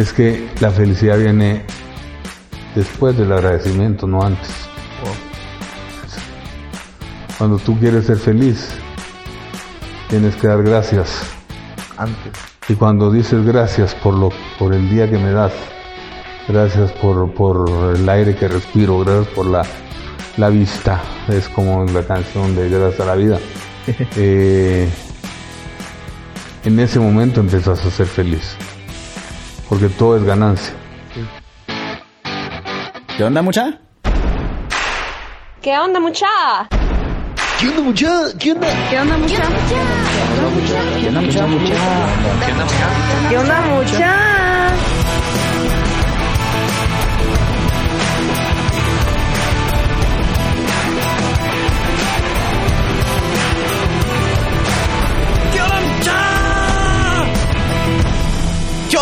es que la felicidad viene después del agradecimiento, no antes. Cuando tú quieres ser feliz, tienes que dar gracias Antes. Y cuando dices gracias por, lo, por el día que me das, gracias por, por el aire que respiro, gracias por la, la vista, es como la canción de Gracias a la vida. Eh, en ese momento empiezas a ser feliz, porque todo es ganancia. ¿Qué onda, mucha? ¿Qué onda, mucha? ¿Qué onda, mucha? ¿Qué onda? ¿Qué onda, mucha? ¿Qué onda, mucha? ¿Qué onda, mucha? ¿Qué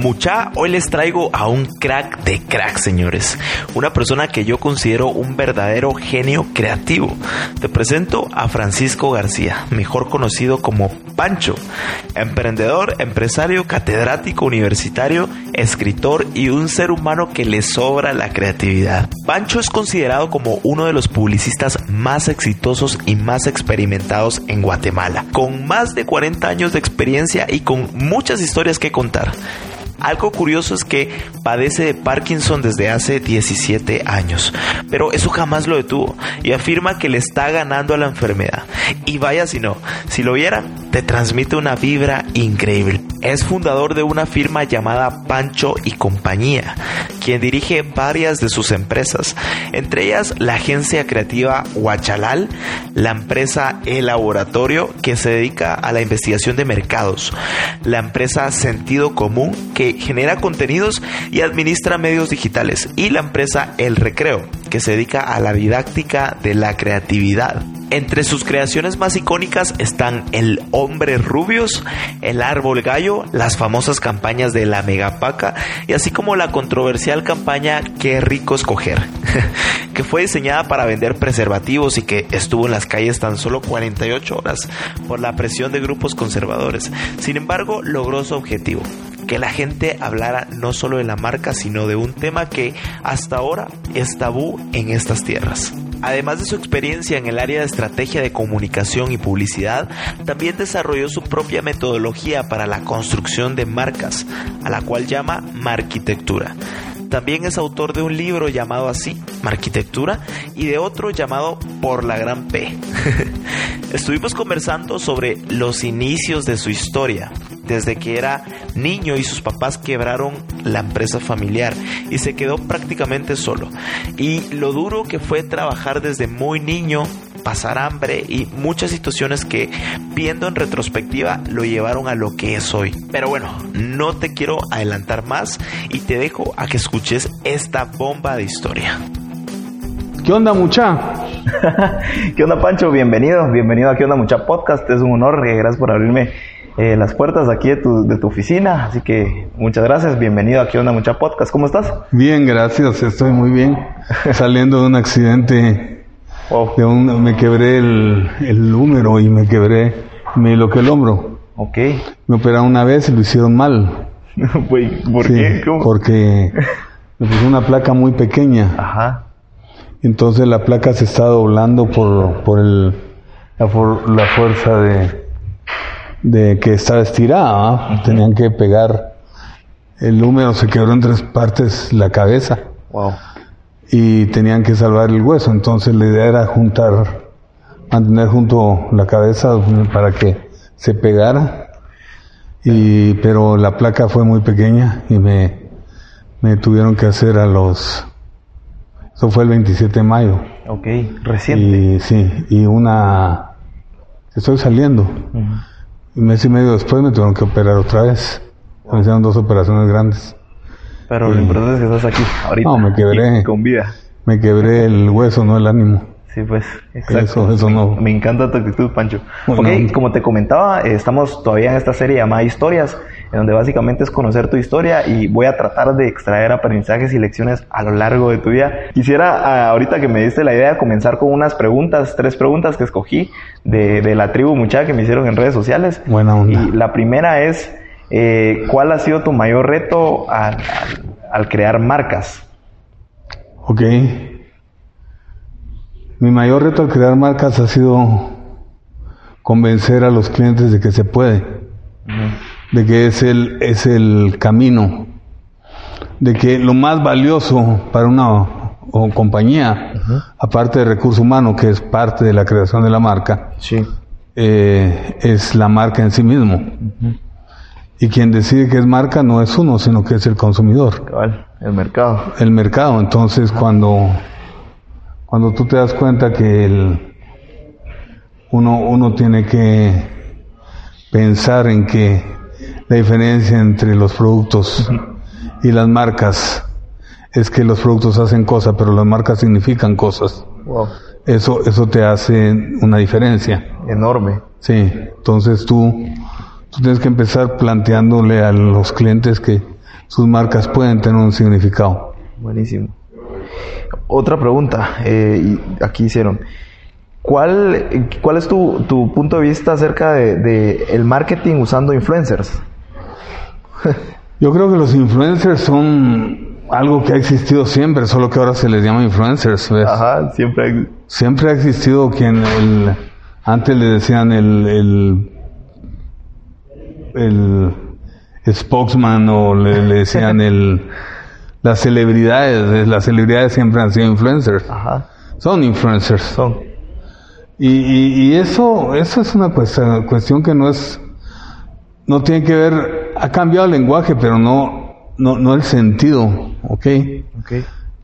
Mucha, hoy les traigo a un crack de crack, señores. Una persona que yo considero un verdadero genio creativo. Te presento a Francisco García, mejor conocido como Pancho. Emprendedor, empresario, catedrático universitario, escritor y un ser humano que le sobra la creatividad. Pancho es considerado como uno de los publicistas más exitosos y más experimentados en Guatemala, con más de 40 años de experiencia y con muchas historias que contar. Algo curioso es que padece de Parkinson desde hace 17 años, pero eso jamás lo detuvo y afirma que le está ganando a la enfermedad. Y vaya si no, si lo vieran, te transmite una vibra increíble. Es fundador de una firma llamada Pancho y Compañía, quien dirige varias de sus empresas, entre ellas la agencia creativa Huachalal, la empresa El Laboratorio, que se dedica a la investigación de mercados, la empresa Sentido Común, que genera contenidos y administra medios digitales, y la empresa El Recreo, que se dedica a la didáctica de la creatividad. Entre sus creaciones más icónicas están El Hombre Rubios, El Árbol Gallo, las famosas campañas de la Megapaca y así como la controversial campaña Qué rico escoger, que fue diseñada para vender preservativos y que estuvo en las calles tan solo 48 horas por la presión de grupos conservadores. Sin embargo, logró su objetivo que la gente hablara no solo de la marca, sino de un tema que hasta ahora es tabú en estas tierras. Además de su experiencia en el área de estrategia de comunicación y publicidad, también desarrolló su propia metodología para la construcción de marcas, a la cual llama Marquitectura. También es autor de un libro llamado así, Arquitectura, y de otro llamado Por la Gran P. Estuvimos conversando sobre los inicios de su historia, desde que era niño y sus papás quebraron la empresa familiar y se quedó prácticamente solo. Y lo duro que fue trabajar desde muy niño, pasar hambre y muchas situaciones que viendo en retrospectiva lo llevaron a lo que es hoy. Pero bueno, no te quiero adelantar más y te dejo a que escuches esta bomba de historia. ¿Qué onda, mucha? ¿Qué onda, Pancho? Bienvenido, bienvenido a ¿Qué onda, mucha podcast? Es un honor, eh, gracias por abrirme eh, las puertas aquí de tu, de tu oficina. Así que muchas gracias, bienvenido a ¿Qué onda, mucha podcast? ¿Cómo estás? Bien, gracias, estoy muy bien. Saliendo de un accidente, Wow, de un, me quebré el, el húmero y me quebré, me loqué el hombro. ok. Me operaron una vez y lo hicieron mal. ¿Por Sí, qué? ¿Cómo? Porque me puso una placa muy pequeña. Ajá, Entonces la placa se está doblando por, por el, la, for- la fuerza de, de que estaba estirada. Tenían que pegar. El húmero se quebró en tres partes la cabeza wow. y tenían que salvar el hueso. Entonces la idea era juntar, mantener junto la cabeza para que se pegara. Y, pero la placa fue muy pequeña y me, me tuvieron que hacer a los, eso fue el 27 de mayo. Ok, reciente. Y sí, y una, estoy saliendo. Un mes y medio después me tuvieron que operar otra vez. Me hicieron dos operaciones grandes. Pero lo Sí. importante es que estás aquí, ahorita. No, me quebré. y Con vida. Me quebré el hueso, no el ánimo. Sí, pues, exacto. Eso, eso no. Me encanta tu actitud, Pancho. Bueno. ok, como te comentaba, eh, estamos todavía en esta serie llamada Historias, en donde básicamente es conocer tu historia y voy a tratar de extraer aprendizajes y lecciones a lo largo de tu vida. Quisiera, ah, ahorita que me diste la idea, comenzar con unas preguntas, tres preguntas que escogí de, de la tribu muchacha que me hicieron en redes sociales. Buena onda. Y la primera es, eh, ¿cuál ha sido tu mayor reto al, al- al crear marcas? Ok. Mi mayor reto al crear marcas ha sido convencer a los clientes de que se puede, de que es el, es el camino, de que lo más valioso para una o compañía, aparte de recurso humano, que es parte de la creación de la marca, Sí. eh, es la marca en sí mismo. Y quien decide que es marca no es uno, sino que es el consumidor el mercado. el mercado. Entonces, cuando, cuando tú te das cuenta que el, uno, uno tiene que pensar en que la diferencia entre los productos y las marcas es que los productos hacen cosas, pero las marcas significan cosas. Wow. Eso, eso te hace una diferencia. Enorme. Sí, entonces tú, tú tienes que empezar planteándole a los clientes que sus marcas pueden tener un significado. Buenísimo. Otra pregunta, eh, y aquí hicieron. ¿Cuál, cuál es tu, tu punto de vista acerca de, de el marketing usando influencers? Yo creo que los influencers son algo que ha existido siempre, solo que ahora se les llama influencers. ¿ves? Ajá, siempre hay- Siempre ha existido quien el, antes le decían el, el, el spokesman o le, le decían el, las celebridades. Las celebridades siempre han sido influencers. Ajá, Son influencers. son. Y, y, y eso, eso es una cuestión, cuestión que no es, no tiene que ver, ha cambiado el lenguaje, pero no, no, no el sentido, ¿ok? Ok.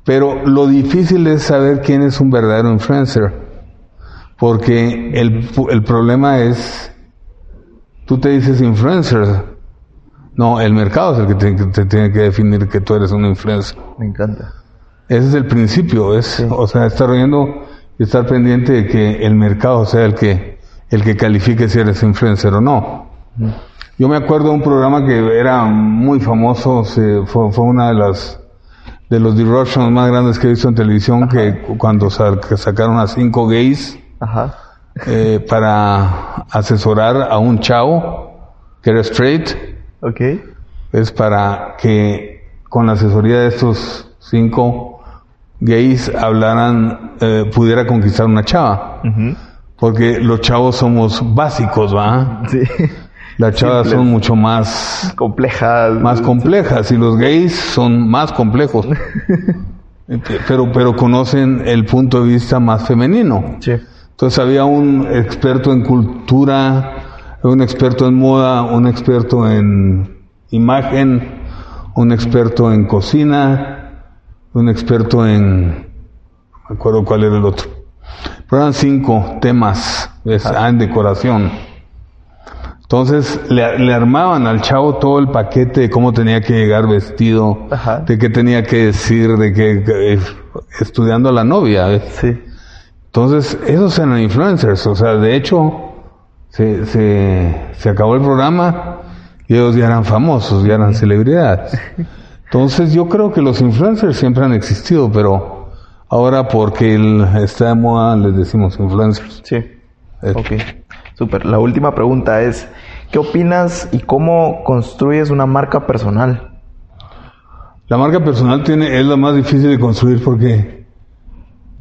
Pero lo difícil es saber quién es un verdadero influencer, porque el, el problema es, tú te dices influencer, no, el mercado es el que te, tiene que definir que tú eres un influencer. Me encanta. Ese es el principio, es, o sea, estar oyendo y estar pendiente de que el mercado sea el que, el que califique si eres influencer o no. Yo me acuerdo de un programa que era muy famoso, se- fue, fue una de las, de los disruptions más grandes que he visto en televisión, que cuando sa- que sacaron a cinco gays, Ajá. eh, para asesorar a un chavo que era straight, Ok. es para que con la asesoría de estos cinco gays hablaran, eh, pudiera conquistar una chava. Porque los chavos somos básicos, ¿va? Sí. Las chavas Simples. son mucho más, Complejas. más complejas y los gays son más complejos. pero, pero conocen el punto de vista más femenino. Sí. Entonces había un experto en cultura, un experto en moda, un experto en imagen, un experto en cocina, un experto en... No me acuerdo cuál era el otro. Pero eran cinco temas ¿ves? Ah, en decoración. Entonces le, le armaban al chavo todo el paquete de cómo tenía que llegar vestido, Ajá. de qué tenía que decir, de que, que- estudiando a la novia. ¿ves? Sí. Entonces, esos eran influencers. O sea, de hecho, se, se, se acabó el programa y ellos ya eran famosos, ya eran celebridades. Entonces, yo creo que los influencers siempre han existido, pero ahora porque el, está de moda les decimos influencers. Sí. Ok. Super. La última pregunta es, ¿qué opinas y cómo construyes una marca personal? La marca personal tiene, es la más difícil de construir porque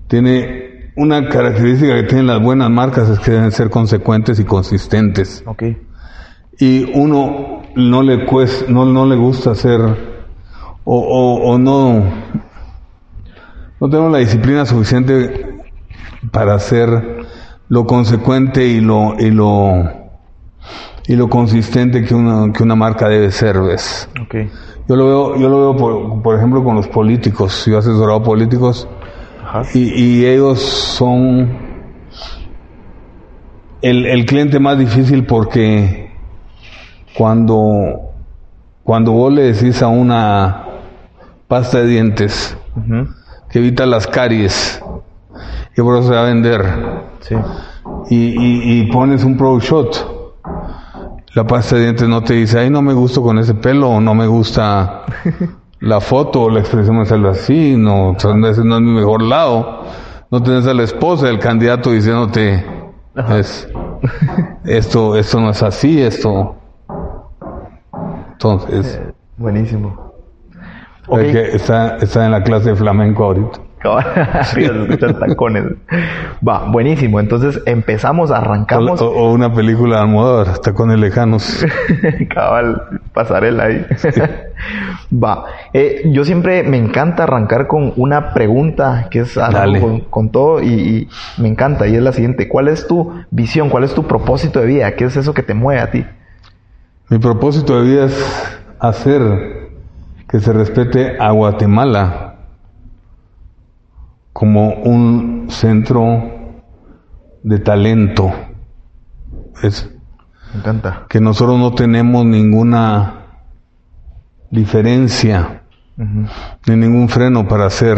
tiene una característica que tienen las buenas marcas es que deben ser consecuentes y consistentes. Y uno no le cuesta, no, no le gusta hacer o, o, o no no tenemos la disciplina suficiente para hacer lo consecuente y lo y lo y lo consistente que una, que una marca debe ser, ¿ves? Ok. Yo lo veo, yo lo veo por, por ejemplo con los políticos, yo he asesorado políticos. Y, y ellos son el, el cliente más difícil porque cuando, cuando vos le decís a una pasta de dientes que evita las caries, y por eso se va a vender. Sí. Y, y, y pones un pro shot. La pasta de dientes no te dice, ay, no me gusto con ese pelo, o no me gusta la foto o la expresión me así, no, o sea, no, ese no es mi mejor lado. No tenés a la esposa del candidato diciéndote, es, esto, esto no es así, esto. Entonces, Buenísimo. hay que está, está en la clase de flamenco ahorita. Arriba se escuchan tacones. Va, buenísimo. Entonces empezamos, arrancamos. o- o una película de Almodóvar, está con el lejanos. Cabal, pasarela ahí. Va. Eh, yo siempre me encanta arrancar con una pregunta que es algo con, con todo y, y me encanta y es la siguiente. ¿Cuál es tu visión? ¿Cuál es tu propósito de vida? ¿Qué es eso que te mueve a ti? Mi propósito de vida es hacer que se respete a Guatemala como un centro de talento. Es Me encanta. que nosotros no tenemos ninguna diferencia ni ningún freno para ser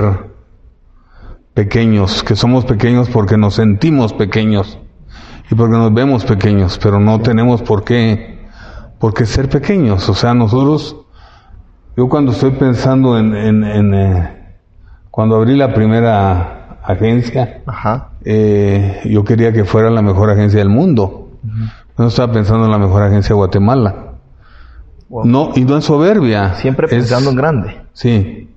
pequeños, que somos pequeños porque nos sentimos pequeños y porque nos vemos pequeños, pero no tenemos por qué, por qué ser pequeños. O sea, nosotros, yo cuando estoy pensando en, en- en, eh, cuando abrí la primera agencia, Ajá. eh, yo quería que fuera la mejor agencia del mundo. No estaba pensando en la mejor agencia de Guatemala. Wow. No, y no es soberbia. Siempre es- pensando en grande. Sí.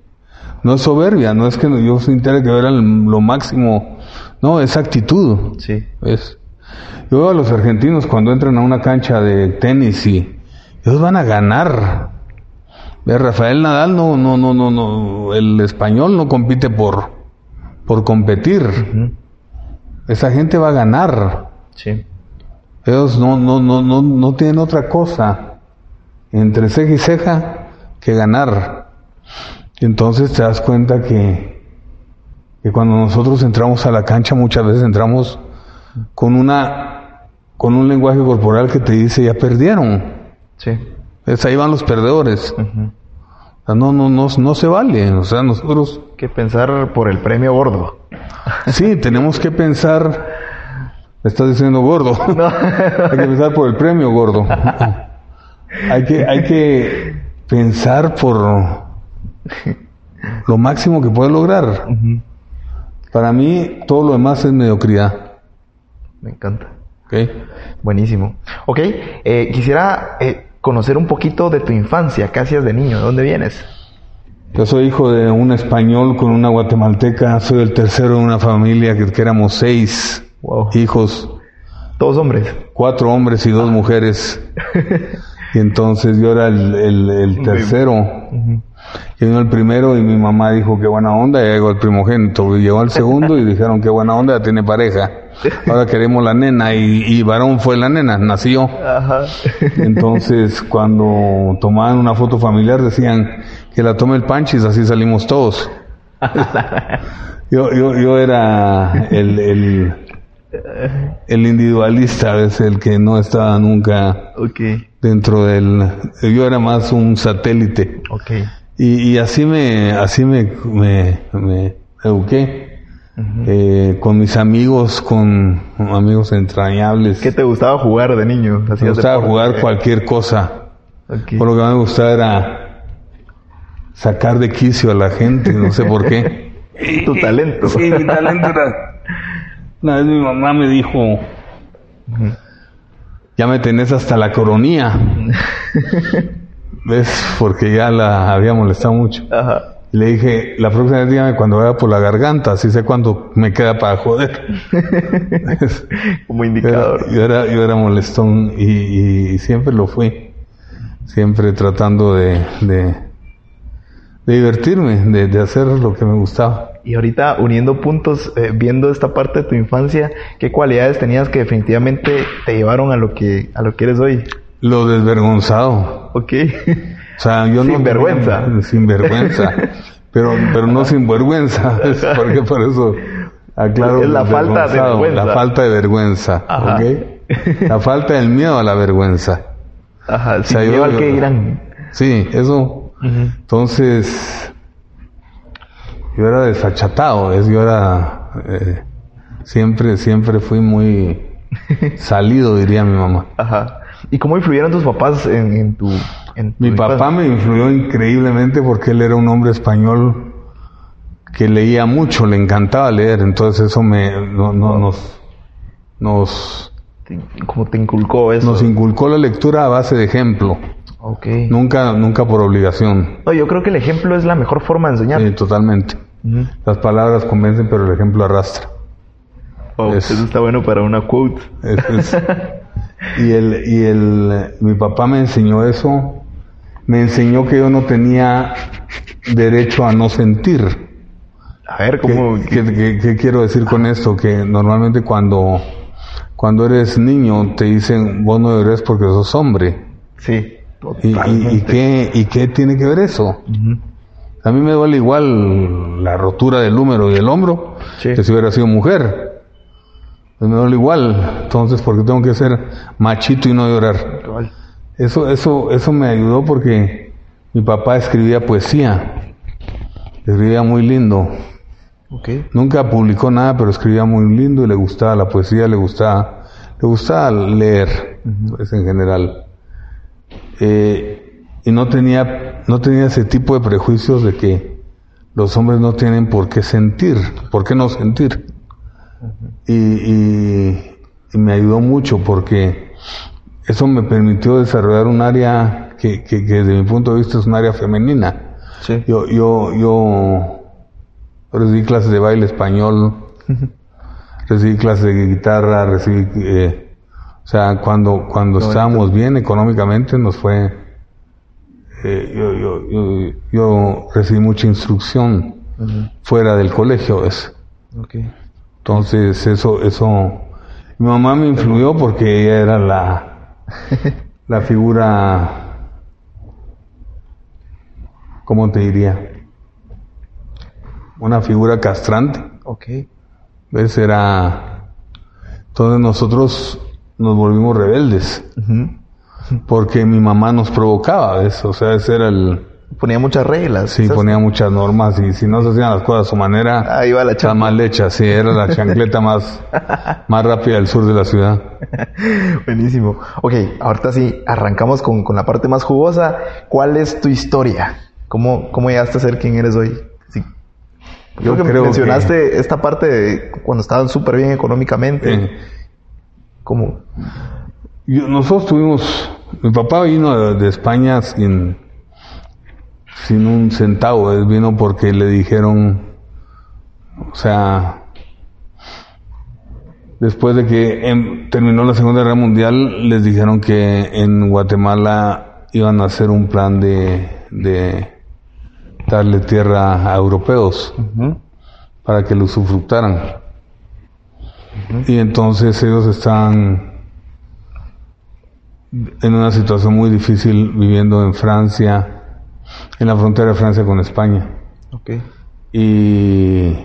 No es soberbia, no es que yo sintiera que era lo máximo. No, es actitud. Sí. Es. Yo veo a los argentinos cuando entran a una cancha de tenis y ellos van a ganar. Rafael Nadal no, no, no, no, no, el español no compite por, por competir. Esa gente va a ganar. Sí. Ellos no, no, no, no, no tienen otra cosa entre ceja y ceja que ganar. Entonces te das cuenta que, que cuando nosotros entramos a la cancha muchas veces entramos con una con un lenguaje corporal que te dice ya perdieron. Sí. Es ahí van los perdedores. Ujú. O sea, no, no, no, no se vale. O sea, nosotros Que pensar por el premio gordo. sí tenemos que pensar. Me estás diciendo gordo. hay que pensar por el premio gordo. hay que, hay que pensar por lo máximo que puedes lograr. Para mí, todo lo demás es mediocridad. Me encanta. ¿ok? Buenísimo. Ok, eh, quisiera eh, conocer un poquito de tu infancia. ¿Qué hacías de niño? ¿De dónde vienes? Yo soy hijo de un español con una guatemalteca. Soy el tercero de una familia que, que éramos seis Wow. hijos. Todos hombres. cuatro hombres y dos mujeres. Y entonces yo era el, el- el tercero. Y vino el primero y mi mamá dijo qué buena onda, y llegó el primogénito. Y llegó al segundo y dijeron qué buena onda, ya tiene pareja. Ahora queremos la nena. Y, y varón fue la nena, nació. Ajá. Entonces cuando tomaban una foto familiar decían que la tome el panchis, así salimos todos. Yo, yo, yo era el, el, el individualista, es el que no estaba nunca dentro del... Yo era más un satélite. y así me, así me, me, me eduqué. Eh, con mis amigos, con amigos entrañables. ¿Qué te gustaba jugar de niño? me ¿Hacías gustaba deporte? jugar cualquier cosa. Ok. Por lo que más me gustaba era sacar de quicio a la gente, no sé por qué. Tu talento. Sí, mi talento era... Una vez mi mamá me dijo, ya me tenés hasta la coronía. ¿Ves? Porque ya la había molestado mucho. Ajá. Le dije, la próxima vez dígame cuando vaya por la garganta, así sé cuándo me queda para joder. Como indicador. era, yo era, yo era molestón y, y siempre lo fui. Siempre tratando de, de, de divertirme, de, de hacer lo que me gustaba. Y ahorita uniendo puntos, eh, viendo esta parte de tu infancia, ¿qué cualidades tenías que definitivamente te llevaron a lo que a lo que eres hoy? Lo desvergonzado. Ok. O sea, yo no... Sin vergüenza. Sin vergüenza. pero, pero no sin vergüenza. Porque por eso aclaro. Es la falta de vergüenza. La falta de vergüenza. Ajá. ¿ok? La falta del miedo a la vergüenza. Ajá, sin sea, miedo al que dirán. Sí, eso. Entonces, yo era desfachatado, es, yo era, eh, Siempre, siempre fui muy salido, diría mi mamá. Ajá. ¿Y cómo influyeron tus papás en, en tu... En tu Mi papá me influyó increíblemente porque él era un hombre español que leía mucho, le encantaba leer, entonces eso me no- no- nos, nos, ¿Cómo te inculcó eso? nos inculcó la lectura a base de ejemplo, Ok. nunca, nunca por obligación, No, yo creo que el ejemplo es la mejor forma de enseñar. Sí, totalmente. Ujú. Las palabras convencen, pero el ejemplo arrastra. Wow, Es- Eso está bueno para una quote. Es- es- y el, y el, mi papá me enseñó eso, me enseñó que yo no tenía derecho a no sentir. A ver, ¿Qué, ¿cómo...? qué- qué- qué quiero decir con esto? Que normalmente cuando, cuando eres niño te dicen, vos no deberías porque sos hombre. Sí, ¿Y, y, totalmente. y qué, ¿Y qué tiene que ver eso? A mí me duele igual la rotura del húmero y del hombro Sí. que si hubiera sido mujer. Pues me duele igual. Entonces, ¿por qué tengo que ser machito y no llorar? Eso, eso, eso me ayudó porque mi papá escribía poesía. Escribía muy lindo. Nunca publicó nada, pero escribía muy lindo y le gustaba la poesía, le gustaba, le gustaba leer, pues, en general. Eh, y no tenía, no tenía ese tipo de prejuicios de que los hombres no tienen por qué sentir, por qué no sentir. Y, y- y me ayudó mucho porque eso me permitió desarrollar un área que, que, que desde mi punto de vista es un área femenina. Sí. Yo, yo, yo recibí clases de baile español, recibí clases de guitarra, recibí, eh, o sea, cuando, cuando estábamos bien económicamente nos fue, eh, yo, yo, yo, yo recibí mucha instrucción fuera del colegio. Ok. Entonces eso, eso, mi mamá me influyó porque ella era la, la figura, ¿cómo te diría? Una figura castrante, Ok. ¿ves? Era, entonces nosotros nos volvimos rebeldes porque mi mamá nos provocaba, ¿ves? O sea, ese era el, Ponía muchas reglas. sí, ¿sabes? ponía muchas normas y si no se hacían las cosas a su manera, Ahí va la chamba. mal hecha, sí, era la chancleta más, más rápida del sur de la ciudad. Buenísimo. Ok, ahorita sí, arrancamos con, con la parte más jugosa. ¿Cuál es tu historia? ¿Cómo, cómo llegaste a ser quien eres hoy? Sí. Yo Creo que creo mencionaste esta parte de cuando estaban súper bien económicamente. Eh, ¿Cómo? yo- nosotros tuvimos, mi papá vino de, de España sin, sin un centavo, él vino porque le dijeron, o sea, después de que em, terminó la Segunda Guerra Mundial, les dijeron que en Guatemala iban a hacer un plan de, de darle tierra a europeos. Para que lo usufructaran. Y entonces ellos estaban en una situación muy difícil viviendo en Francia, en la frontera de Francia con España. Ok. Y,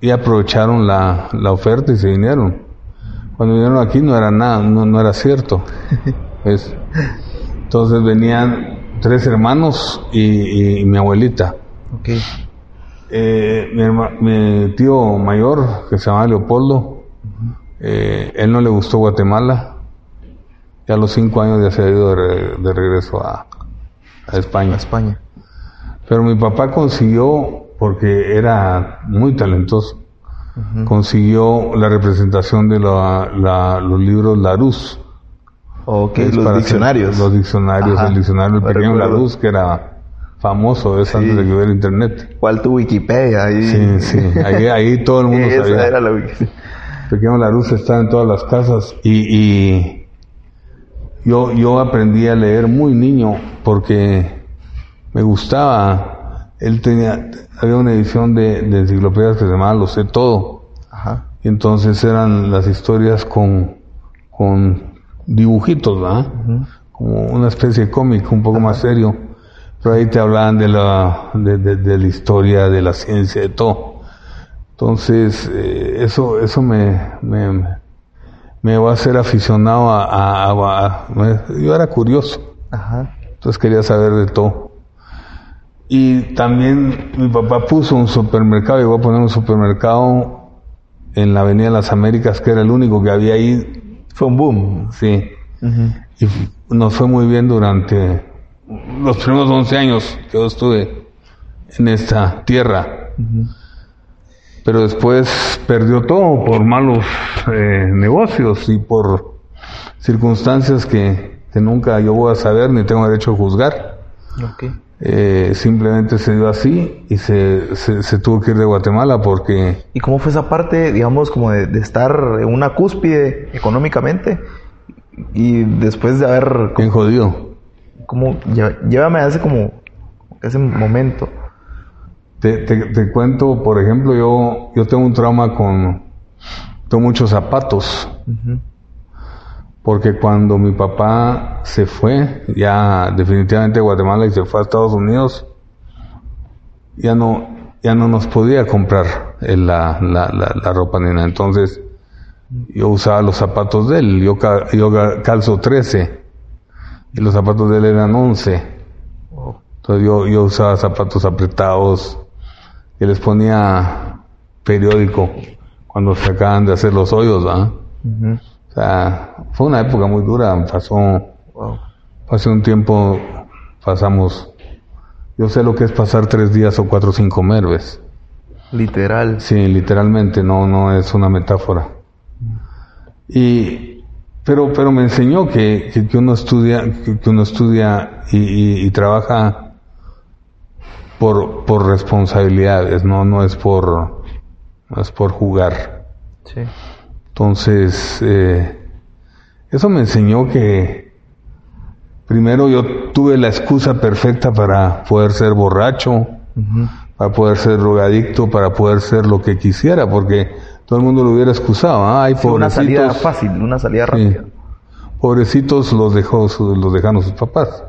y aprovecharon la, la oferta y se vinieron. Cuando vinieron aquí no era nada, no, no era cierto. ¿ves? Entonces venían tres hermanos y- y mi abuelita. Ok. Eh, mi, herma- mi tío mayor, que se llama Leopoldo, eh, él no le gustó Guatemala. Ya a los cinco años ya se ha ido de, re- de regreso a, a España. A España. Pero mi papá consiguió, porque era muy talentoso, consiguió la representación de la- la- los libros Larousse. Ok, que es los para diccionarios. Los diccionarios, Ajá, el diccionario del pequeño. Larousse, que era famoso, es antes de que hubiera internet. ¿Cuál tu Wikipedia? Ahí. Sí, sí, ahí, ahí todo el mundo Esa sabía. era la Wikipedia. Pequeño Larousse está en todas las casas y, y yo, yo aprendí a leer muy niño porque me gustaba. Él tenía, había una edición de, de enciclopedias que se llamaba Lo sé todo. Ajá. Y entonces eran las historias con, con dibujitos, ¿verdad? Como una especie de cómic un poco más serio. Pero ahí te hablaban de la, de, de- de la historia, de la ciencia, de todo. Entonces, eh, eso, eso me, me, me va a hacer aficionado a, a- a- a- me- yo era curioso. Ajá. Entonces quería saber de todo. Y también mi papá puso un supermercado, llegó a poner un supermercado en la Avenida de las Américas, que era el único que había ahí. Fue un boom. Sí. Y nos fue muy bien durante los primeros 11 años que yo estuve en esta tierra. Pero después perdió todo por malos eh, negocios y por circunstancias que, que nunca yo voy a saber ni tengo derecho a juzgar. Ok. Eh, simplemente se dio así y se, se, se tuvo que ir de Guatemala porque ¿Y cómo fue esa parte, digamos, como de, de estar en una cúspide económicamente? Y después de haber... bien jodido. Como, llévame a ese como... Ese momento. Te, te, te cuento, por ejemplo, yo, yo tengo un trauma con... Tengo muchos zapatos. Porque cuando mi papá se fue, ya definitivamente de Guatemala y se fue a Estados Unidos, ya no, ya no nos podía comprar eh, la, la, la, la ropa ni nada. Entonces, yo usaba los zapatos de él. Yo, yo calzo 13 y los zapatos de él eran 11. Entonces yo, yo usaba zapatos apretados y les ponía periódico cuando se acaban de hacer los hoyos, ¿ah? O sea, fue una época muy dura, pasó, Wow. un tiempo pasamos, yo sé lo que es pasar tres días o cuatro sin comer, ¿ves? Literal. Sí, literalmente, no, no es una metáfora. Y, pero, pero me enseñó que, que, que uno estudia, que, que uno estudia y, y- y trabaja por, por responsabilidades, no, no es por, no es por jugar. Sí. Entonces, eh, eso me enseñó que primero yo tuve la excusa perfecta para poder ser borracho, para poder ser drogadicto, para poder ser lo que quisiera, porque todo el mundo lo hubiera excusado. "Ah, Ay, Fue una salida fácil, una salida Sí. rápida. pobrecitos los dejó, los dejaron sus papás.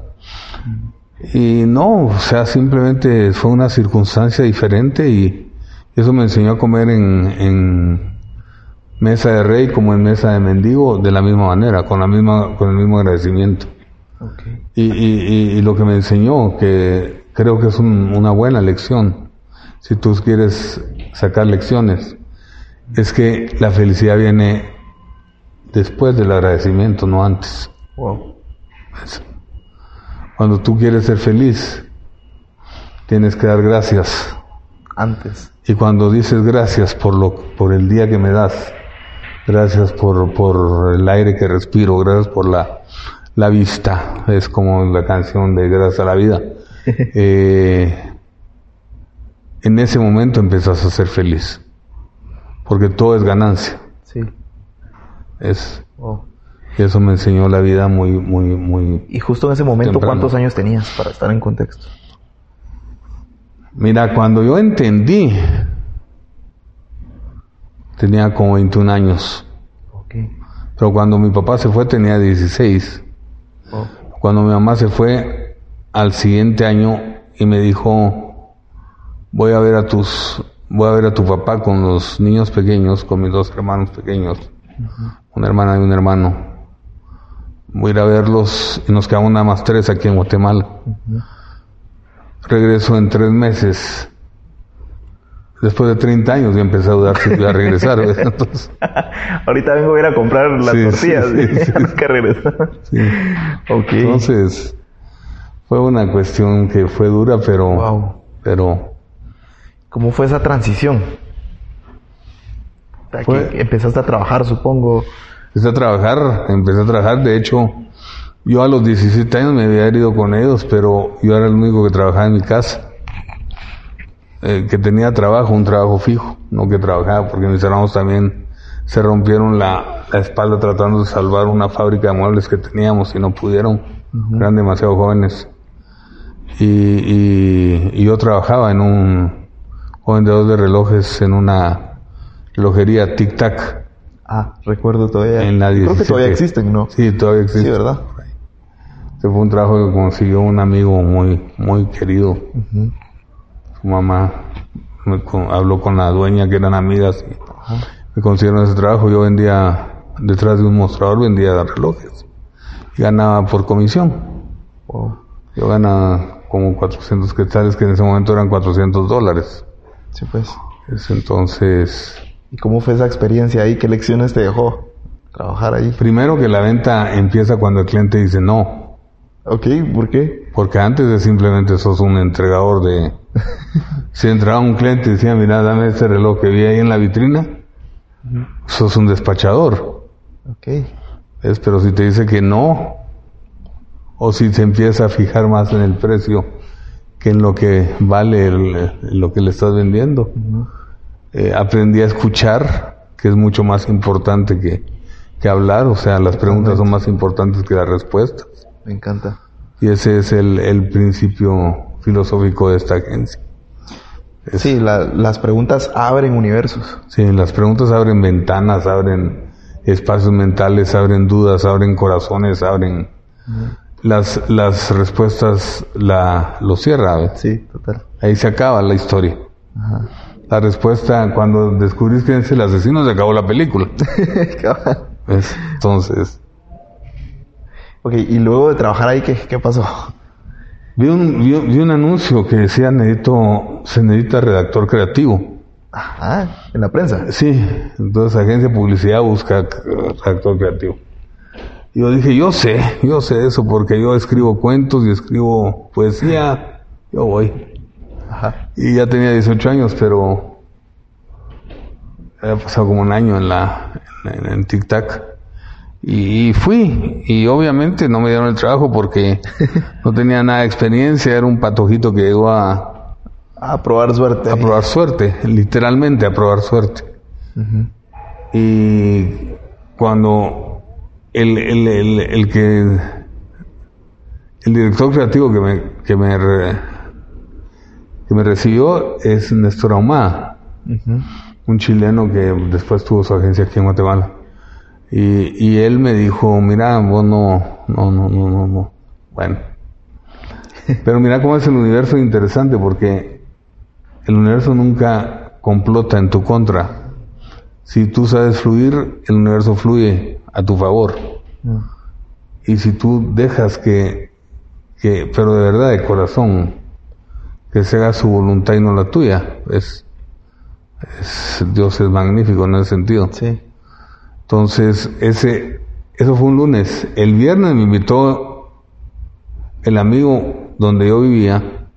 Y no, o sea, simplemente fue una circunstancia diferente y eso me enseñó a comer en, en mesa de rey como en mesa de mendigo de la misma manera, con la misma, con el mismo agradecimiento. Ok. Y, y- y- y lo que me enseñó, que creo que es un- una buena lección, si tú quieres sacar lecciones, es que la felicidad viene después del agradecimiento, no antes. Wow. Cuando tú quieres ser feliz, tienes que dar gracias. Antes. Y cuando dices gracias por lo, por el día que me das, gracias por, por el aire que respiro, gracias por la, la vista, es como la canción de Gracias a la vida. Eh, en ese momento empiezas a ser feliz, porque todo es ganancia. Sí. Es, Wow. Eso me enseñó la vida muy, muy, muy. Y justo en ese momento, Temprano. ¿cuántos años tenías para estar en contexto? Mira, cuando yo entendí, tenía como 21 años. Ok. Pero cuando mi papá se fue tenía 16. Wow. Cuando mi mamá se fue al siguiente año y me dijo, voy a ver a tus, voy a ver a tu papá con los niños pequeños, con mis dos hermanos pequeños, una hermana y un hermano. Voy a ir a verlos y nos quedamos nada más tres aquí en Guatemala. Regreso en tres meses. Después de 30 años yo empecé a dudar si iba a regresar. Entonces, Ahorita vengo a ir a comprar las Sí, tortillas. sí, sí. Tengo que regresar. sí. Ok. Entonces, fue una cuestión que fue dura, pero, Wow. pero ¿Cómo fue esa transición? Fue- empezaste a trabajar, supongo. Empecé a trabajar, empecé a trabajar, de hecho, yo a los 17 años me había ido con ellos, pero yo era el único que trabajaba en mi casa, eh, que tenía trabajo, un trabajo fijo, no que trabajaba, porque mis hermanos también se rompieron la, la espalda tratando de salvar una fábrica de muebles que teníamos y no pudieron, eran demasiado jóvenes. Y, y, y yo trabajaba en un vendedor de relojes en una relojería Tic Tac. Ah, recuerdo todavía. En la Creo que 17. todavía existen, ¿no? Sí, todavía existe. Sí, ¿verdad? Ese fue un trabajo que consiguió un amigo muy, muy querido. Su mamá me con- habló con la dueña, que eran amigas, y me consiguieron ese trabajo. Yo vendía, detrás de un mostrador, vendía relojes. Y ganaba por comisión. Wow. Yo ganaba como 400 quetzales, que en ese momento eran 400 dólares. Sí, pues. Es entonces, ¿Y cómo fue esa experiencia ahí? ¿Qué lecciones te dejó trabajar ahí? Primero que la venta empieza cuando el cliente dice no. Ok, ¿por qué? Porque antes de simplemente sos un entregador de... si entraba un cliente y decía, mira, dame ese reloj que vi ahí en la vitrina, sos un despachador. Ok. Es, pero si te dice que no, o si se empieza a fijar más en el precio que en lo que vale el- lo que le estás vendiendo. Eh, aprendí a escuchar, que es mucho más importante que, que hablar, o sea, las preguntas son más importantes que las respuestas. Me encanta. Y ese es el, el principio filosófico de esta agencia. Sí, la- las preguntas abren universos. Sí, las preguntas abren ventanas, abren espacios mentales, abren dudas, abren corazones, abren... Las, las respuestas la, lo cierra. Sí, total. Ahí se acaba la historia. La respuesta, cuando descubrís que es el asesino, se acabó la película. ¿Ves? Entonces, ok, y luego de trabajar ahí, ¿qué, qué pasó? vi un, vi, vi un anuncio que decía, necesito, se necesita redactor creativo. Ajá, en la prensa. Sí, entonces agencia de publicidad busca redactor creativo. Yo dije, yo sé, yo sé eso porque yo escribo cuentos y escribo poesía, yo voy. Ajá. Y ya tenía 18 años, pero había pasado como un año en la en, en Tic Tac. Y, fui, y obviamente no me dieron el trabajo porque no tenía nada de experiencia, era un patojito que llegó a, A probar suerte. a probar suerte, literalmente a probar suerte. Y cuando el, el, el, el que el director creativo que me, que me, que me recibió es Néstor Ahumada, un chileno que después tuvo su agencia aquí en Guatemala. Y, y él me dijo, mira, vos no, no, no, no, no, no. Bueno. Pero mira cómo es el universo interesante porque el universo nunca complota en tu contra. Si tú sabes fluir, el universo fluye a tu favor. Y si tú dejas que, que, pero de verdad, de corazón, que se haga su voluntad y no la tuya, es, es- Dios es magnífico en ese sentido. Sí. Entonces, ese, eso fue un lunes. El viernes me invitó el amigo donde yo vivía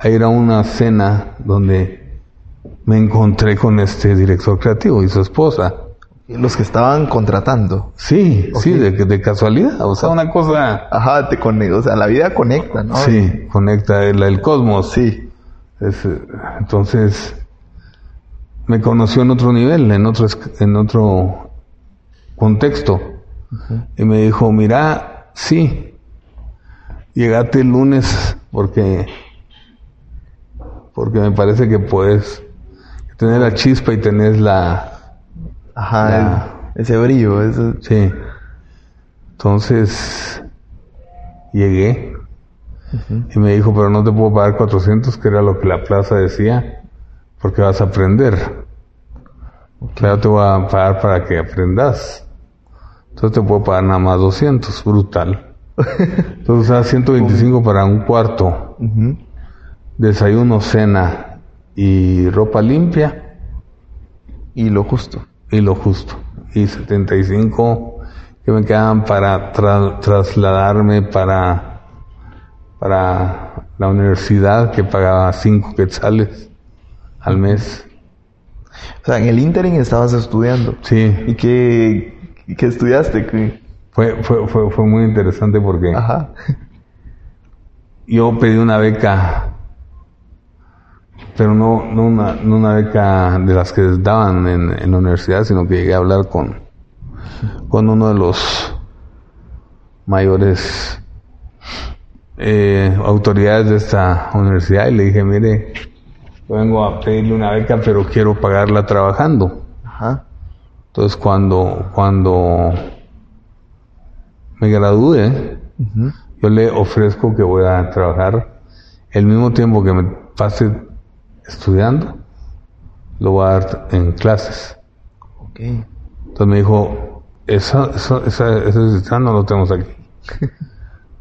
a ir a una cena donde me encontré con este director creativo y su esposa. Los que estaban contratando. Sí, sí, de, de casualidad. O sea, una cosa... Ajá, te conecta. O sea, la vida conecta, ¿no? Sí, conecta el, el cosmos. Sí. Es, eh, entonces, me conoció en otro nivel, en otro, en otro contexto. Y me dijo, mira, sí, llegate el lunes porque, porque me parece que puedes tener la chispa y tenés la... Ajá, el- ese brillo. Ese... Sí. Entonces, llegué y me dijo, pero no te puedo pagar 400, que era lo que la plaza decía, porque vas a aprender. Claro, te voy a pagar para que aprendas. Entonces te puedo pagar nada más 200, brutal. Entonces, sea, 125 para un cuarto, desayuno, cena y ropa limpia Y lo justo. Y lo justo. Y 75 que me quedaban para tra- trasladarme para, para la universidad que pagaba 5 quetzales al mes. O sea, en el interim estabas estudiando. ¿Y Sí, qué, qué estudiaste? ¿Qué? fue, fue, fue, fue muy interesante porque Ajá. yo pedí una beca, pero no, no, una, no una beca de las que daban en, en la universidad, sino que llegué a hablar con, con uno de los mayores eh, autoridades de esta universidad y le dije, mire, yo vengo a pedirle una beca, pero quiero pagarla trabajando. Ajá. Entonces cuando, cuando me gradúe, yo le ofrezco que voy a trabajar el mismo tiempo que me pase estudiando, lo voy a dar en clases. Ok. Entonces me dijo, eso, esa- ese sistema no lo tenemos aquí.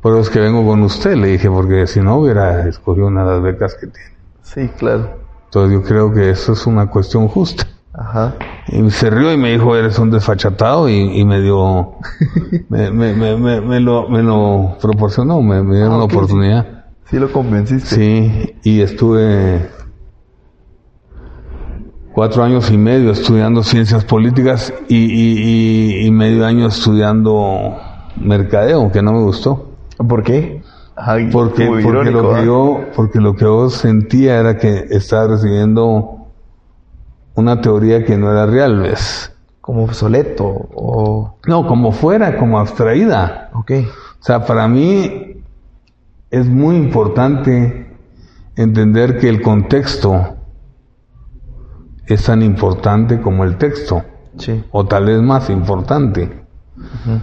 Pero es que vengo con usted, le dije, porque si no hubiera escogido una de las becas que tiene. Sí, claro. Entonces yo creo que eso es una cuestión justa. Ajá. Y se rió y me dijo, eres un desfachatado y, y me dio, me, me, me, me, me lo, me lo proporcionó, me, me dieron Ah, la oportunidad. Sí lo convenciste. Sí, y estuve cuatro años y medio estudiando ciencias políticas y, y, y- y medio año estudiando mercadeo, que no me gustó. ¿Por qué? Ay, Porque, porque, irónico, lo que ¿ah? yo, porque lo que yo sentía era que estaba recibiendo una teoría que no era real, ¿ves? Como obsoleto o... No, como fuera, como abstraída. Ok. O sea, para mí es muy importante entender que el contexto es tan importante como el texto, Sí. o tal vez más importante.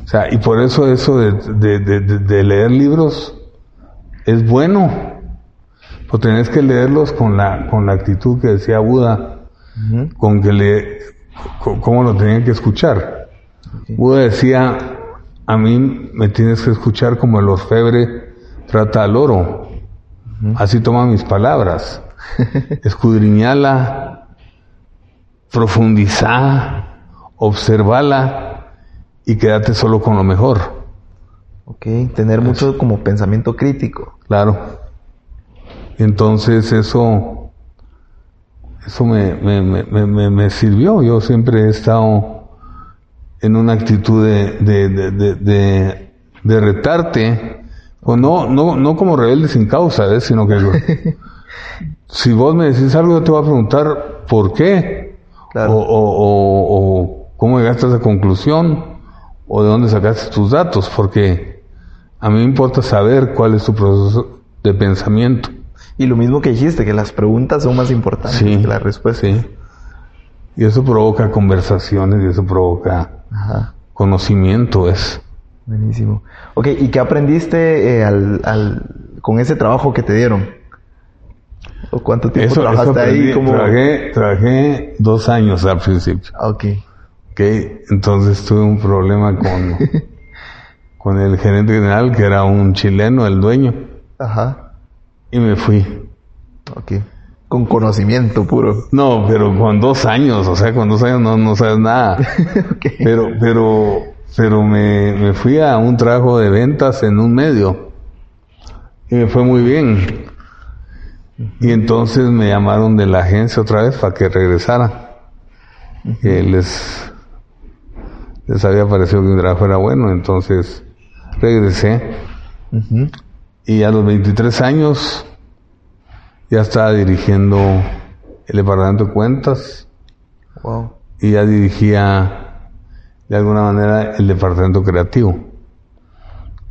O sea, y por eso eso de, de- de- de- leer libros es bueno, pero tenés que leerlos con la, con la actitud que decía Buda, con que le, co- cómo lo tenían que escuchar. Buda decía, a mí me tienes que escuchar como el orfebre trata al oro. Así toma mis palabras. Escudriñala, profundizá, observala y quédate solo con lo mejor. Ok. Tener mucho como pensamiento crítico. Claro. Entonces eso, eso me, me, me, me- me- sirvió. Yo siempre he estado en una actitud de, de, de, de, retarte, o no, no, no como rebelde sin causa, ¿ves? sino que si vos me decís algo, yo te voy a preguntar por qué, Claro. o, o, o- cómo llegaste a esa conclusión, o de dónde sacaste tus datos, porque a mí me importa saber cuál es tu proceso de pensamiento. Y lo mismo que dijiste, que las preguntas son más importantes Sí, que las respuestas. sí. Y eso provoca conversaciones y eso provoca Ajá. conocimiento, es. Buenísimo. Ok, ¿y qué aprendiste eh, al, al- con ese trabajo que te dieron? ¿O cuánto tiempo Eso, eso trabajaste aprendí. ahí? Como... Trabajé, trabajé dos años al principio. Ok. ¿ok? Entonces tuve un problema con, con el gerente general, que era un chileno, el dueño, Ajá. y me fui. Ok. Con conocimiento puro. No, pero con dos años, o sea, con dos años no, no sabes nada. Ok. Pero, pero, pero me, me fui a un trabajo de ventas en un medio y me fue muy bien. Y entonces me llamaron de la agencia otra vez para que regresara. Que les, les había parecido que mi trabajo era bueno, entonces regresé. Y a los 23 años ya estaba dirigiendo el departamento de cuentas Wow. y ya dirigía de alguna manera el departamento creativo.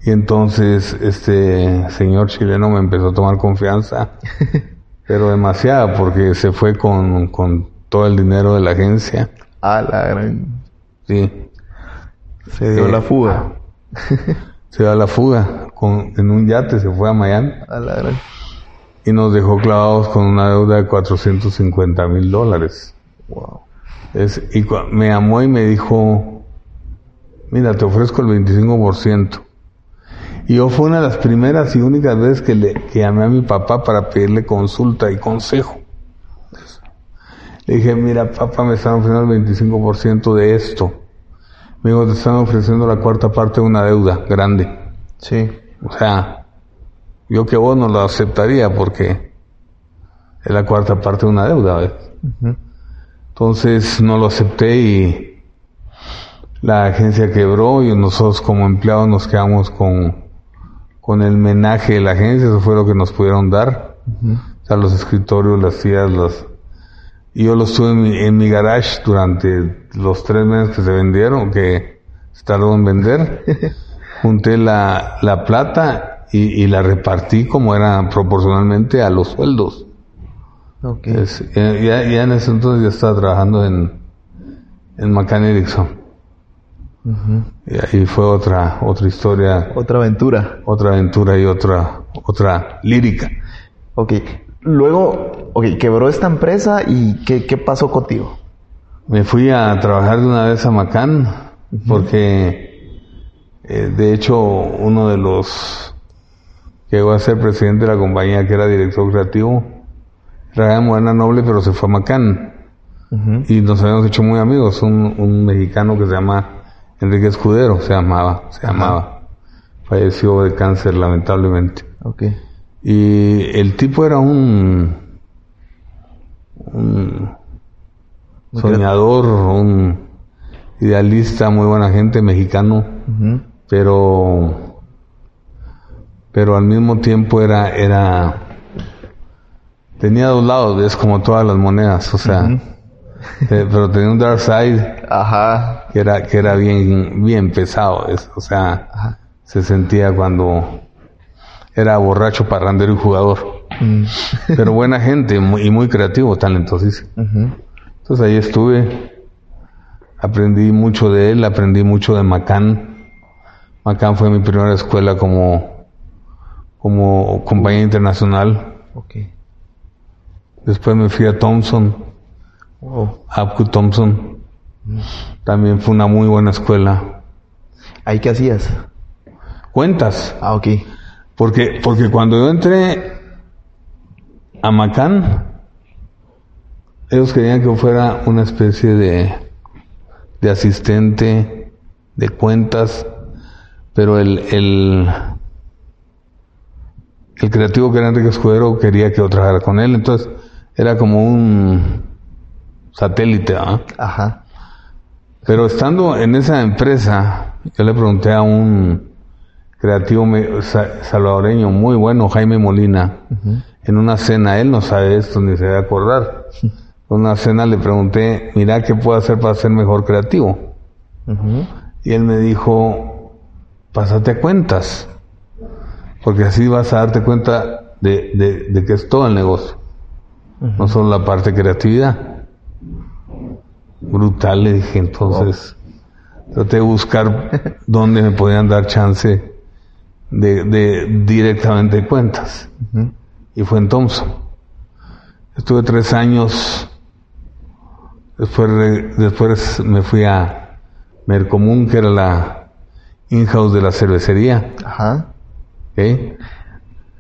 Y entonces este señor chileno me empezó a tomar confianza, pero demasiada porque se fue con, con todo el dinero de la agencia. Ah, la gran... Sí, Se dio Eh, la fuga. se dio la fuga con, en un yate, se fue a Miami A la gran... y nos dejó clavados con una deuda de 450 mil dólares. Wow. Es- y me llamó y me dijo, mira, te ofrezco el 25%. Y yo fue una de las primeras y únicas veces que, le, que llamé a mi papá para pedirle consulta y consejo. Le dije, mira, papá, me están ofreciendo el 25% de esto. Me dijo, te están ofreciendo la cuarta parte de una deuda grande. Sí. O sea, yo que vos no lo aceptaría porque es la cuarta parte de una deuda, ¿ves? Entonces no lo acepté y la agencia quebró y nosotros como empleados nos quedamos con, con el menaje de la agencia, eso fue lo que nos pudieron dar. O sea, los escritorios, las sillas, las... Yo los tuve en mi, en mi garage durante los tres meses que se vendieron, que se tardó en vender. Junté la, la plata y, y la repartí como era proporcionalmente a los sueldos. Ok. Es- ya en ese entonces ya estaba trabajando en, en McCann Erickson. Y ahí fue otra, otra historia, Otra aventura. otra aventura y otra, otra lírica. Ok. Luego, ok, quebró esta empresa y ¿qué, qué pasó contigo? Me fui a trabajar de una vez a Macán porque eh, de hecho uno de los que llegó a ser presidente de la compañía que era director creativo trabajaba en Moderna Noble pero se fue a Macán y nos habíamos hecho muy amigos. Un, un mexicano que se llama Enrique Escudero, se llamaba, se llamaba. Falleció de cáncer, lamentablemente. Ok. Y el tipo era un, un soñador, un idealista, muy buena gente, mexicano, pero pero al mismo tiempo era era tenía dos lados, es como todas las monedas, o sea, pero tenía un dark side Ajá. que era que era bien bien pesado, es- o sea, Ajá. se sentía cuando era borracho, parrandero y jugador. Mm. Pero buena gente muy- y muy creativo, talentosísimo. Entonces ahí estuve, aprendí mucho de él, aprendí mucho de Macán. Macán fue mi primera escuela como, como compañía internacional. Ok. Después me fui a Thompson, Apcu Thompson. También fue una muy buena escuela. ¿Ahí qué hacías? Cuentas, Ah, ok. porque, porque cuando yo entré a Macán, ellos querían que fuera una especie de, de asistente de cuentas, pero el, el, el creativo que era Enrique Escudero quería que yo trabajara con él, entonces era como un satélite, ¿ah? Ajá. Pero estando en esa empresa, yo le pregunté a un creativo salvadoreño muy bueno, Jaime Molina, en una cena, él no sabe esto ni se debe acordar. En una cena le pregunté, mira, ¿qué puedo hacer para ser mejor creativo? Y él me dijo, pásate a cuentas, porque así vas a darte cuenta de, de- de que es todo el negocio, no solo la parte de creatividad. Brutal, le dije, entonces traté de buscar dónde me podían dar chance de, de directamente cuentas. Y fue en Thompson. Estuve tres años. Después, después me fui a Mercomún, que era la in-house de la cervecería. Ajá. ¿ok?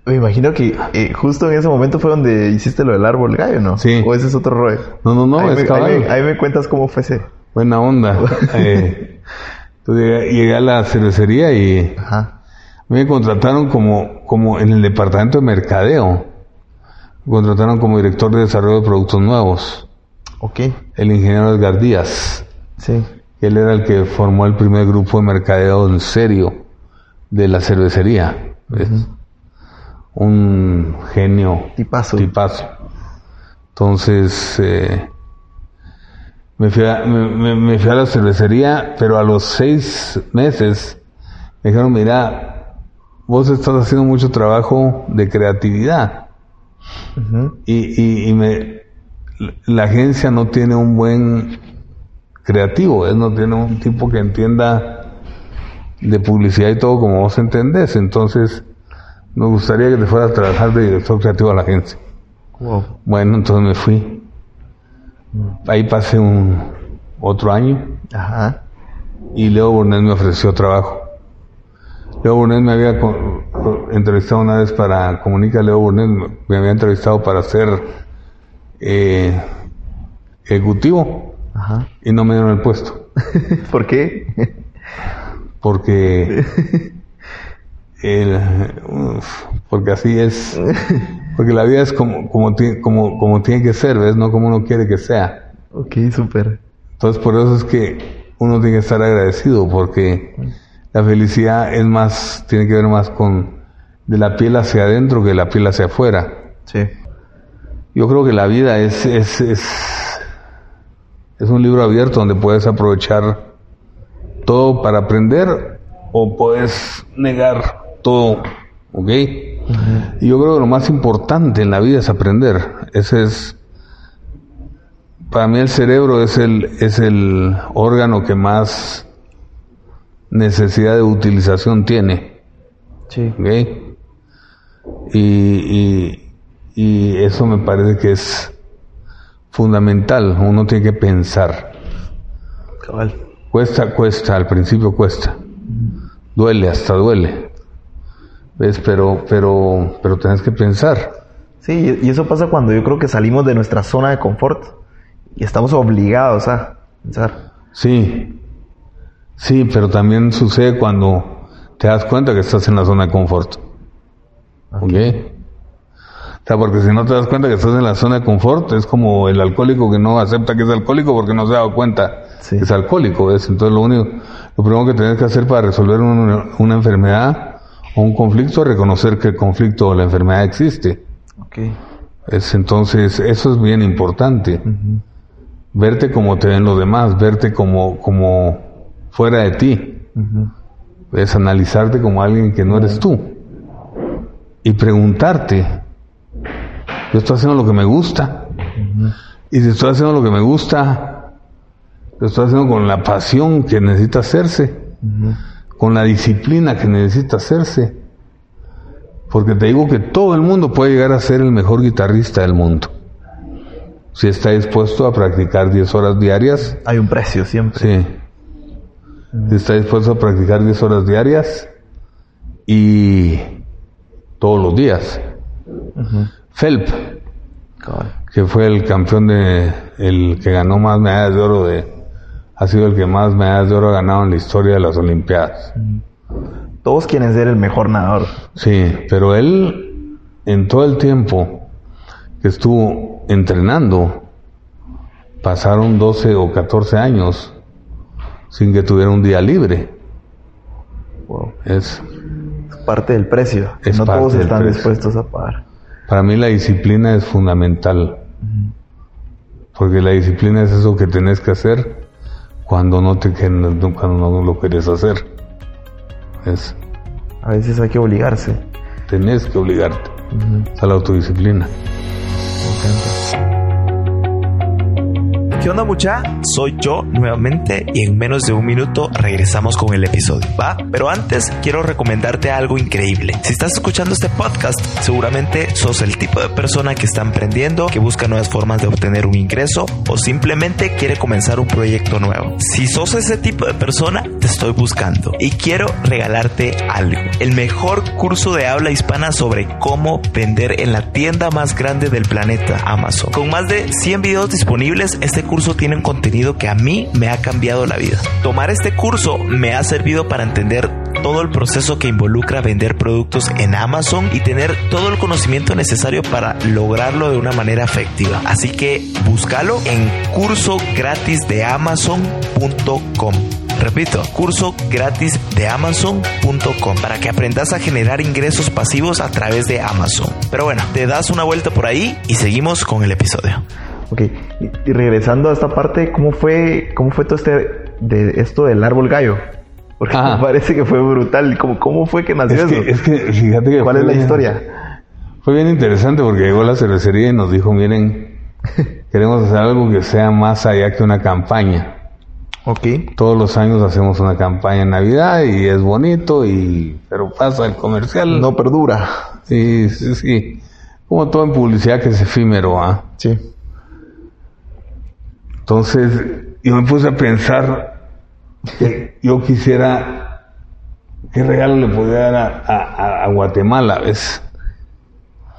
Me imagino que eh, justo en ese momento fue donde hiciste lo del árbol gallo, ¿no? Sí. O ese es otro rollo. No, no, no, ahí, es me, caballo. ahí me- ahí me cuentas cómo fue ese. Buena onda. Eh, entonces llegué, llegué a la cervecería y Ajá. me contrataron como, como en el departamento de mercadeo. Me contrataron como director de desarrollo de productos nuevos. Ok. El ingeniero Edgar Díaz. Sí. Él era el que formó el primer grupo de mercadeo en serio de la cervecería. Es Un genio. Tipazo. Tipazo. Entonces, eh, me, fui a, me, me- me fui a la cervecería, pero a los seis meses me dijeron, mira, vos estás haciendo mucho trabajo de creatividad y, y, y me, la agencia no tiene un buen creativo, ¿ves? no tiene un tipo que entienda de publicidad y todo como vos entendés. Entonces, me gustaría que te fueras a trabajar de director creativo a la agencia. Wow. Bueno, entonces me fui. Ahí pasé un otro año Ajá. y Leo Burnett me ofreció trabajo. Leo Burnett me había entrevistado una vez para Comunica Leo Burnett, me- me había entrevistado para ser eh, ejecutivo Ajá. y no me dieron el puesto ¿Por qué? porque el, uf, porque así es porque la vida es como como como como tiene que ser ves no como uno quiere que sea ok, súper. Entonces por eso es que uno tiene que estar agradecido porque la felicidad es más, tiene que ver más con de la piel hacia adentro que de la piel hacia afuera. Sí. Yo creo que la vida es, es, es, es un libro abierto donde puedes aprovechar todo para aprender o puedes negar todo, ¿ok? Y yo creo que lo más importante en la vida es aprender. Ese es, para mí el cerebro es el, es el órgano que más necesidad de utilización tiene. Sí. ¿ok? Y, y, y eso me parece que es fundamental. Uno tiene que pensar. Cabal. Cuesta, cuesta, al principio cuesta. Duele, hasta duele. ¿Ves? Pero, pero, pero tenés que pensar. Sí, y eso pasa cuando yo creo que salimos de nuestra zona de confort. Y estamos obligados a pensar. Sí, sí, pero también sucede cuando te das cuenta que estás en la zona de confort. ¿Ok? O sea, porque si no te das cuenta que estás en la zona de confort, es como el alcohólico que no acepta que es alcohólico porque no se ha dado cuenta Sí. que es alcohólico. ¿ves? Entonces lo único, lo primero que tienes que hacer para resolver una, una enfermedad o un conflicto es reconocer que el conflicto o la enfermedad existe. Es, entonces, eso es bien importante. Verte como te ven los demás, verte como, como fuera de ti. Es analizarte como alguien que no eres tú. Y preguntarte, yo estoy haciendo lo que me gusta. Y si estoy haciendo lo que me gusta, lo estoy haciendo con la pasión que necesita hacerse, con la disciplina que necesita hacerse. Porque te digo que todo el mundo puede llegar a ser el mejor guitarrista del mundo. Si está dispuesto a practicar 10 horas diarias, Hay un precio siempre. sí. Si está dispuesto a practicar 10 horas diarias y todos los días. Phelps, que fue el campeón de, el que ganó más medallas de oro de, ha sido el que más medallas de oro ha ganado en la historia de las Olimpiadas. Todos quieren ser el mejor nadador. Sí, pero él, en todo el tiempo que estuvo entrenando, pasaron 12 o 14 años sin que tuviera un día libre. Wow. Es, Es parte del precio. Es no todos están precio. dispuestos a pagar. para mí la disciplina es fundamental. Porque la disciplina es eso que tenés que hacer cuando no te cuando no lo quieres hacer. Es A veces hay que obligarse. tenés que obligarte a la autodisciplina. ¿Qué onda mucha? Soy yo nuevamente y en menos de un minuto regresamos con el episodio, ¿va? Pero antes quiero recomendarte algo increíble. Si estás escuchando este podcast, seguramente sos el tipo de persona que está emprendiendo, que busca nuevas formas de obtener un ingreso o simplemente quiere comenzar un proyecto nuevo. Si sos ese tipo de persona, te estoy buscando y quiero regalarte algo. El mejor curso de habla hispana sobre cómo vender en la tienda más grande del planeta, Amazon. Con más de 100 videos disponibles, este curso tiene un contenido que a mí me ha cambiado la vida. Tomar este curso me ha servido para entender todo el proceso que involucra vender productos en Amazon y tener todo el conocimiento necesario para lograrlo de una manera efectiva. Así que búscalo en curso gratis de amazon.com. Repito, curso gratis de amazon.com para que aprendas a generar ingresos pasivos a través de Amazon. Pero bueno, te das una vuelta por ahí y seguimos con el episodio. Ok, y, regresando a esta parte, ¿cómo fue, cómo fue todo este, de esto del árbol gallo? Porque Ajá. me parece que fue brutal. ¿Cómo, cómo fue que nació Es eso? que, es que fíjate que ¿Cuál fue es la bien- historia? Fue bien interesante porque llegó a la cervecería y nos dijo, miren, queremos hacer algo que sea más allá que una campaña. Ok. Todos los años hacemos una campaña en Navidad y es bonito, y pero pasa el comercial. No perdura. Sí, sí, sí. Como todo en publicidad que es efímero, ¿ah? Sí. Entonces, yo me puse a pensar que yo quisiera, ¿qué regalo le podía dar a, a- a Guatemala, ves?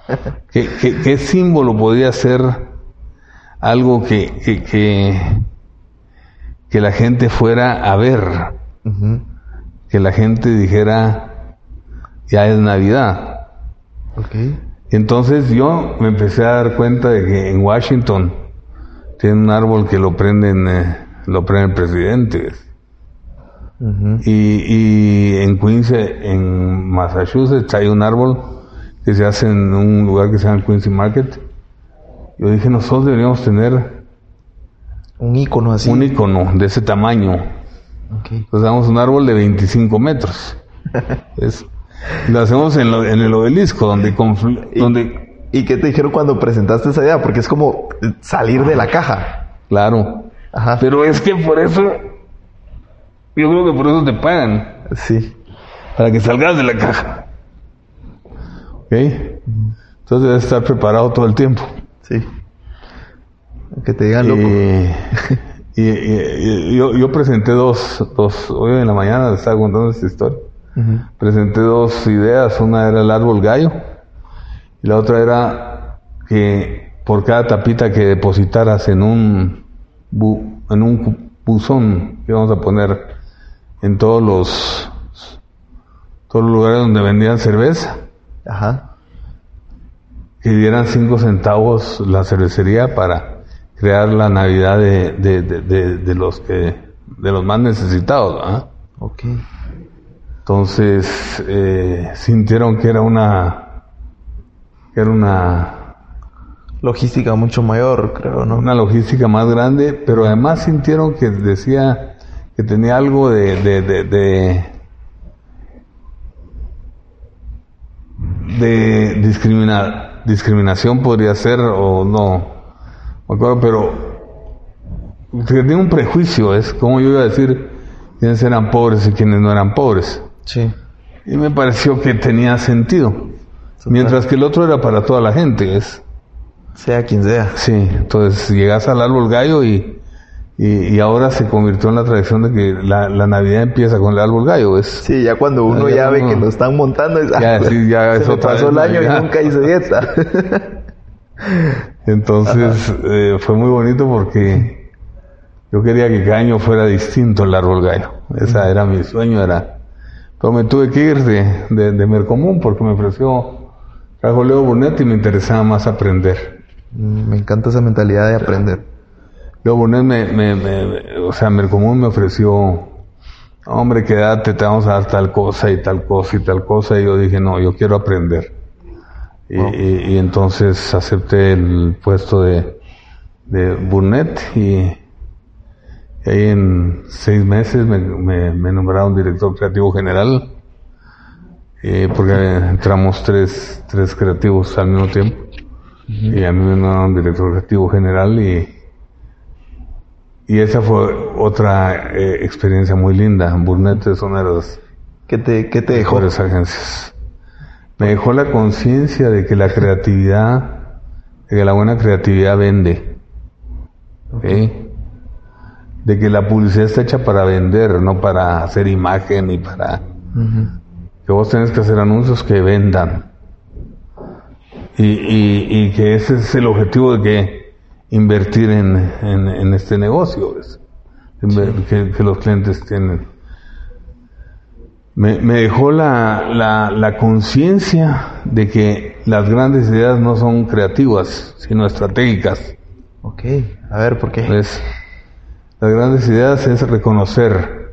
¿Qué, qué, qué símbolo podía ser algo que, que, que, que la gente fuera a ver? Que la gente dijera, ya es Navidad. Entonces yo me empecé a dar cuenta de que en Washington tiene un árbol que lo prenden, eh, lo prende el presidente. ¿ves? Ujú. Y, y en Quincy, en Massachusetts, hay un árbol que se hace en un lugar que se llama Quincy Market. Yo dije, nosotros deberíamos tener Un ícono así. un icono de ese tamaño. Ok. Entonces damos un árbol de 25 metros. lo hacemos en, lo- en el obelisco, donde, donde ¿Y qué te dijeron cuando presentaste esa idea? Porque es como salir de la caja. Claro. Ajá. Pero es que por eso, yo creo que por eso te pagan, Sí. para que salgas de la caja. ¿Ok? Entonces debes estar preparado todo el tiempo. Sí. Que te digan loco. Eh, y, y- y yo, yo presenté dos, dos, hoy en la mañana les estaba contando esta historia. Presenté dos ideas, una era el árbol gallo la otra era que por cada tapita que depositaras en un bu- en un buzón que íbamos a poner en todos los todos los lugares donde vendían cerveza Ajá. que dieran cinco centavos la cervecería para crear la Navidad de, de, de, los que de los más necesitados, ¿verdad? Ok. Entonces eh, sintieron que era una era una Logística mucho mayor, creo, ¿no? una logística más grande, pero además sintieron que decía que tenía algo de, de, de, de, de discrimina- discriminación podría ser o no, me acuerdo, pero que tenía un prejuicio, es como yo iba a decir quiénes eran pobres y quiénes no eran pobres. Sí. Y me pareció que tenía sentido. Mientras que el otro era para toda la gente, es Sea quien sea. Sí, entonces llegas al árbol gallo y, y, y ahora se convirtió en la tradición de que la, la Navidad empieza con el árbol gallo. Es, Sí, ya cuando uno Ya ya ve uno- que lo están montando, es, Ya, ah, sí, ya se me pasó el año y nunca hice dieta. Entonces eh, fue muy bonito porque yo quería que cada año fuera distinto el árbol gallo. Esa era mi sueño, era. Pero me tuve que ir de, de, de Mercomún porque me ofreció, trajo Leo Burnett y me interesaba más aprender. Mm, me encanta esa mentalidad de aprender. Leo Burnett me, me, me- o sea, Mercomún me ofreció, hombre, quédate, te vamos a dar tal cosa y tal cosa y tal cosa. Y yo dije, no, yo quiero aprender. Y, y- y entonces acepté el puesto de, de Burnett y, y ahí en seis meses me, me, me nombraron director creativo general. Eh, porque entramos tres, tres creativos al mismo tiempo. Y a mí me nombraron director creativo general y, y esa fue otra eh, experiencia muy linda. Burnett es una de las ¿Qué te, qué te dejó? mejores agencias. Me dejó la conciencia de que la creatividad, de que la buena creatividad vende. ¿ok? De que la publicidad está hecha para vender, no para hacer imagen y para. Que vos tenés que hacer anuncios que vendan. Y, y, y que ese es el objetivo de que invertir en, en, en este negocio, es, Inver- que, que los clientes tienen. Me, me dejó la, la, la conciencia de que las grandes ideas no son creativas, sino estratégicas. Ok, a ver, ¿por qué? ¿Ves? Las grandes ideas es reconocer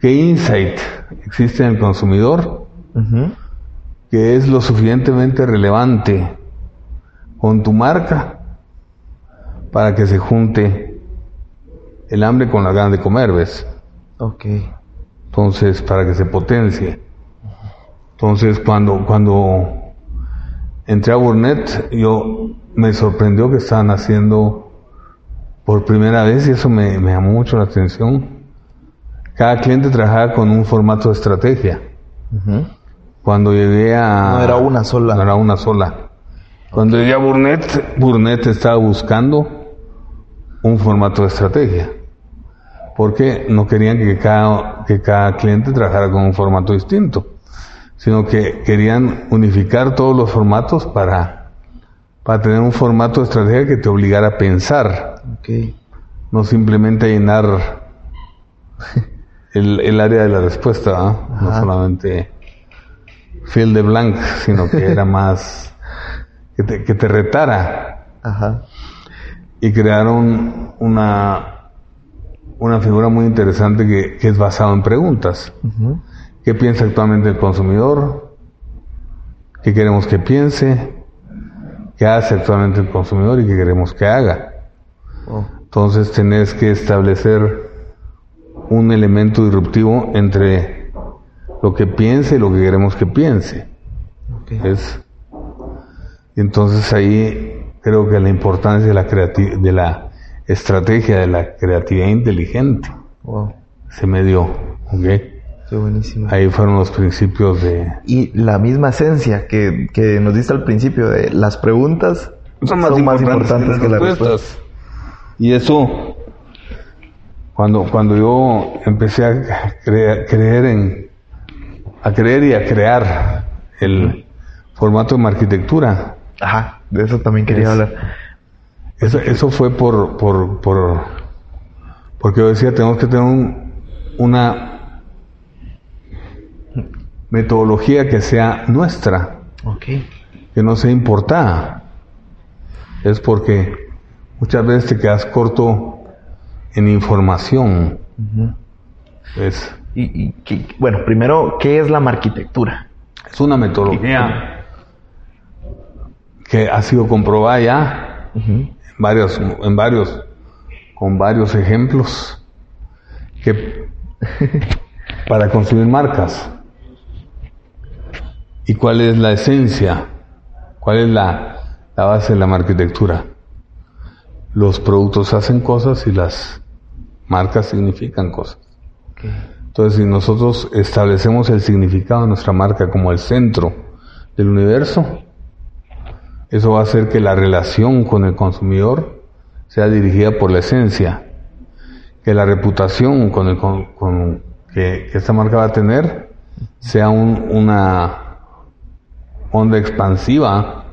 qué insight existe en el consumidor que es lo suficientemente relevante con tu marca para que se junte el hambre con la ganas de comer, ¿ves? Ok. Entonces, para que se potencie. Entonces, cuando, cuando entré a Burnett, yo me sorprendió que estaban haciendo por primera vez, y eso me, me llamó mucho la atención. Cada cliente trabajaba con un formato de estrategia. Cuando llegué a... No era una sola. No era una sola. Cuando llegué a Burnett, Burnett estaba buscando un formato de estrategia. Porque no querían que cada, que cada cliente trabajara con un formato distinto. Sino que querían unificar todos los formatos para, para tener un formato de estrategia que te obligara a pensar. No simplemente a llenar el, el área de la respuesta, ¿ah? no solamente fill the blank, sino que era más que te, que te retara Ajá. y crearon una, una figura muy interesante que, que es basado en preguntas. Ujú. ¿Qué piensa actualmente el consumidor? ¿Qué queremos que piense? ¿Qué hace actualmente el consumidor y qué queremos que haga? Oh. Entonces tenés que establecer un elemento disruptivo entre lo que piense y lo que queremos que piense. Es, y entonces ahí creo que la importancia de la, creati- de la estrategia, de la creatividad inteligente, Wow. se me dio. ¿ok? Qué buenísimo. Ahí fueron los principios de... Y la misma esencia que, que nos diste al principio de las preguntas son más, importantes, que las respuestas. Y eso, cuando, cuando yo empecé a crea- creer en, a creer y a crear el formato de mi arquitectura, Ajá, de eso también quería Es- hablar. Eso, eso fue por, por, por, porque yo decía, tenemos que tener un- una metodología que sea nuestra, Ok. que no sea importada. Es porque muchas veces te quedas corto en información. Es, Y, y qué- bueno, primero, ¿qué es la arquitectura? es una metodología que ha sido comprobada ya en varios, en varios, con varios ejemplos que para construir marcas. ¿Y cuál es la esencia? ¿Cuál es la, la base de la arquitectura? Los productos hacen cosas y las marcas significan cosas. Entonces, si nosotros establecemos el significado de nuestra marca como el centro del universo, eso va a hacer que la relación con el consumidor sea dirigida por la esencia, que la reputación con el, con, con- que, que esta marca va a tener sea un- una onda expansiva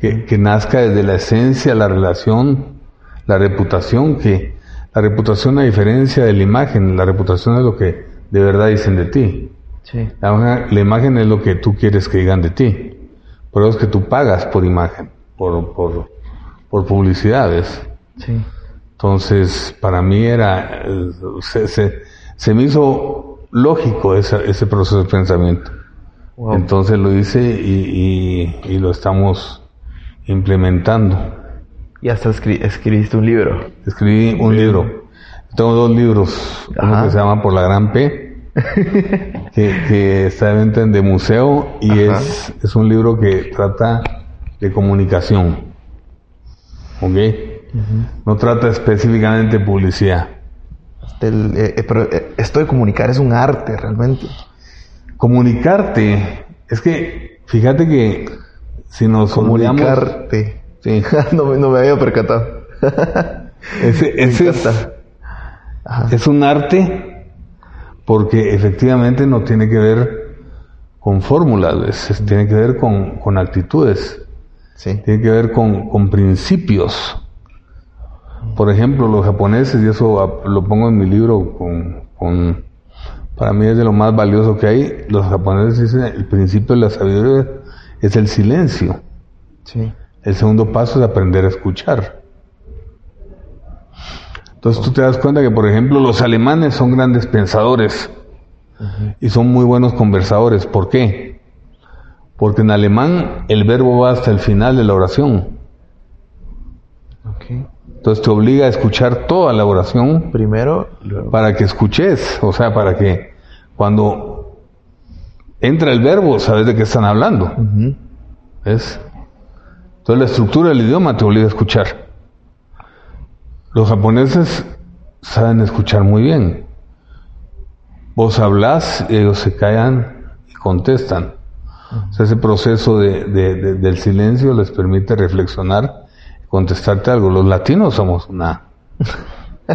que, que nazca desde la esencia, la relación, la reputación, que la reputación a diferencia de la imagen, la reputación es lo que de verdad dicen de ti. Sí. La, imagen- la imagen es lo que tú quieres que digan de ti. Por eso es que tú pagas por imagen, por, por, por publicidades. Sí. Entonces, para mí era, se, se, se me hizo lógico esa- ese proceso de pensamiento. Wow. Entonces lo hice y, y- y lo estamos implementando. Y hasta escri- escribiste un libro. Escribí un libro. Tengo dos libros. Uno que se llama Por la Gran P, que, que está de venta en de museo y Ajá. es, es un libro que trata de comunicación. ¿Ok? No trata específicamente de publicidad. Eh, eh, pero eh, esto de comunicar es un arte realmente. Comunicarte, es que fíjate que si nos Comunicarte. Sí. no, me- no me había percatado. ese, Me ese es, un arte porque efectivamente no tiene que ver con fórmulas, tiene que ver con, con actitudes, Sí. tiene que ver con, con principios. Por ejemplo, los japoneses, y eso lo pongo en mi libro, con, con- para mí es de lo más valioso que hay, los japoneses dicen el principio de la sabiduría es el silencio. Sí. El segundo paso es aprender a escuchar. Entonces tú te das cuenta que, por ejemplo, los alemanes son grandes pensadores y son muy buenos conversadores. ¿Por qué? Porque en alemán el verbo va hasta el final de la oración. Entonces te obliga a escuchar toda la oración Primero, luego. para que escuches, o sea, para que cuando entra el verbo sabes de qué están hablando. Ujú. ¿Ves? Entonces la estructura del idioma te obliga a escuchar. Los japoneses saben escuchar muy bien. Vos hablas y ellos se callan y contestan. O sea, ese proceso de- de- de- del silencio les permite reflexionar y contestarte algo. Los latinos somos una...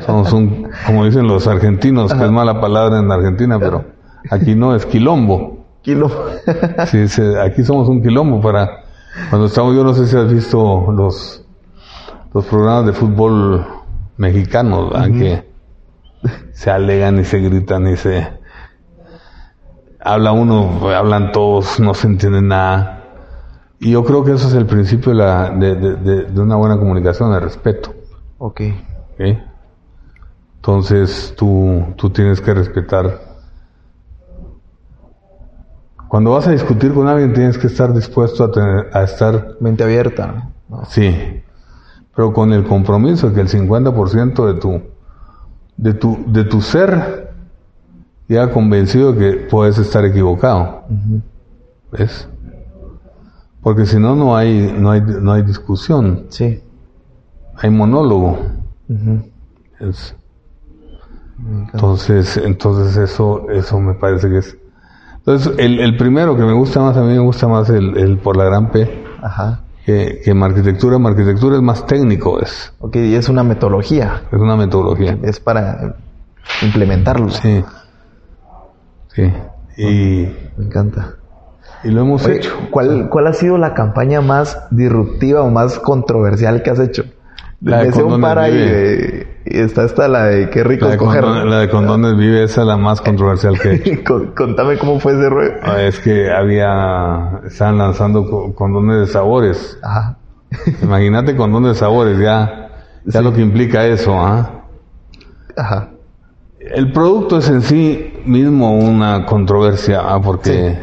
Somos un, como dicen los argentinos, que es mala palabra en Argentina, pero aquí no es quilombo. Kilo. Sí, aquí somos un quilombo para cuando estamos, yo no sé si has visto los los programas de fútbol mexicanos, ¿verdad? que se alegan y se gritan y se habla uno, hablan todos, no se entiende nada. Y yo creo que eso es el principio de, la, de, de- de- de una buena comunicación, de respeto. ok. ¿ok? Entonces tú, tú tienes que respetar. Cuando vas a discutir con alguien tienes que estar dispuesto a, tener, a estar, Mente abierta. ¿no? sí, pero con el compromiso de que el 50% de tu, de tu, de tu ser ya convencido de que puedes estar equivocado. ¿Ves? Porque si no, no hay, no hay, no hay discusión, Sí. hay monólogo. Es- encanta. Entonces, entonces eso, eso me parece que es. Entonces, el, el primero que me gusta más, a mí me gusta más el, el por la gran P, Ajá. que, que en arquitectura. Arquitectura es más técnico, es, Ok, y es una metodología. es una metodología. Es para implementarlo. Sí. Sí. Y, Me encanta. Y lo hemos Oye, hecho. ¿cuál, ¿Cuál ha sido la campaña más disruptiva o más controversial que has hecho? La de sé un Condones par ahí Vive. de- y está esta la de qué rico La de, condon- la de condones vive, esa es la más controversial que he hecho. Contame cómo fue ese rollo. Ah, Es que había, estaban lanzando co- condones de sabores. Ajá. Imagínate condones de sabores, ya, ya Sí. lo que implica eso, ¿ah? Ajá. El producto es en sí mismo una controversia, ¿ah? Porque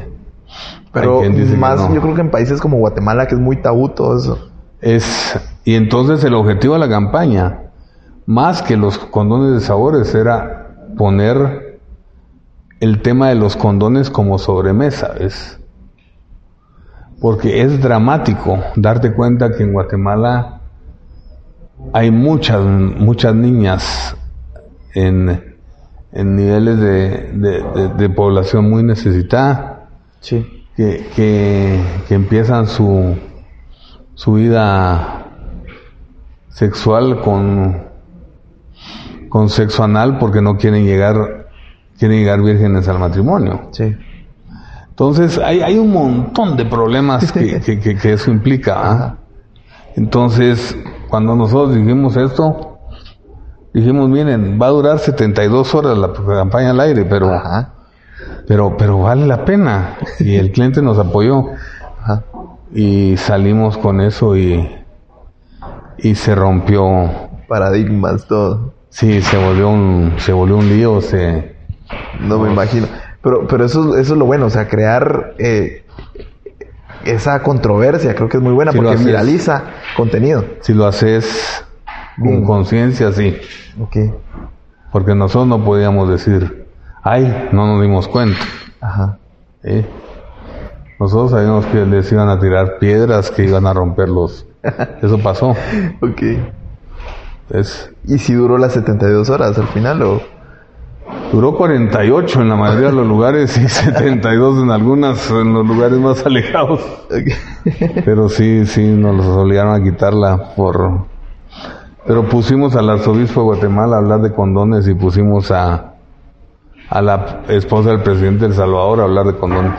Pero dice que más, no. yo creo que en países como Guatemala, que es muy tabú todo eso. es, y entonces el objetivo de la campaña, más que los condones de sabores, era poner el tema de los condones como sobremesa, ¿ves? Porque es dramático darte cuenta que en Guatemala hay muchas, muchas niñas en, en niveles de, de- de- de población muy necesitada Sí. que, que, que empiezan su, su vida sexual con, con sexo anal porque no quieren llegar, quieren llegar vírgenes al matrimonio. Sí. Entonces hay, hay un montón de problemas que, que- que- que eso implica. ¿ah? Entonces, cuando nosotros dijimos esto, dijimos, miren, va a durar 72 horas la campaña al aire, pero, Ajá. pero, pero vale la pena. Y el cliente nos apoyó Ajá. y salimos con eso y, y se rompió. Paradigmas, todo. Sí, se volvió un, se volvió un lío, se, No me imagino. Pero, pero eso, eso es lo bueno, o sea, crear eh, esa controversia, creo que es muy buena Sí, porque haces. viraliza contenido. si lo haces Bien. con conciencia, sí. Ok. Porque nosotros no podíamos decir, ay, no nos dimos cuenta. Ajá. ¿eh? Nosotros sabíamos que les iban a tirar piedras, que iban a romperlos. Eso pasó. Ok. Es, ¿Y si duró las 72 horas al final o...? duró 48 en la mayoría de los lugares y 72 en algunas, en los lugares más alejados. Pero sí, sí, nos los obligaron a quitarla por... Pero pusimos al arzobispo de Guatemala a hablar de condones y pusimos a, a la esposa del presidente del Salvador a hablar de condones.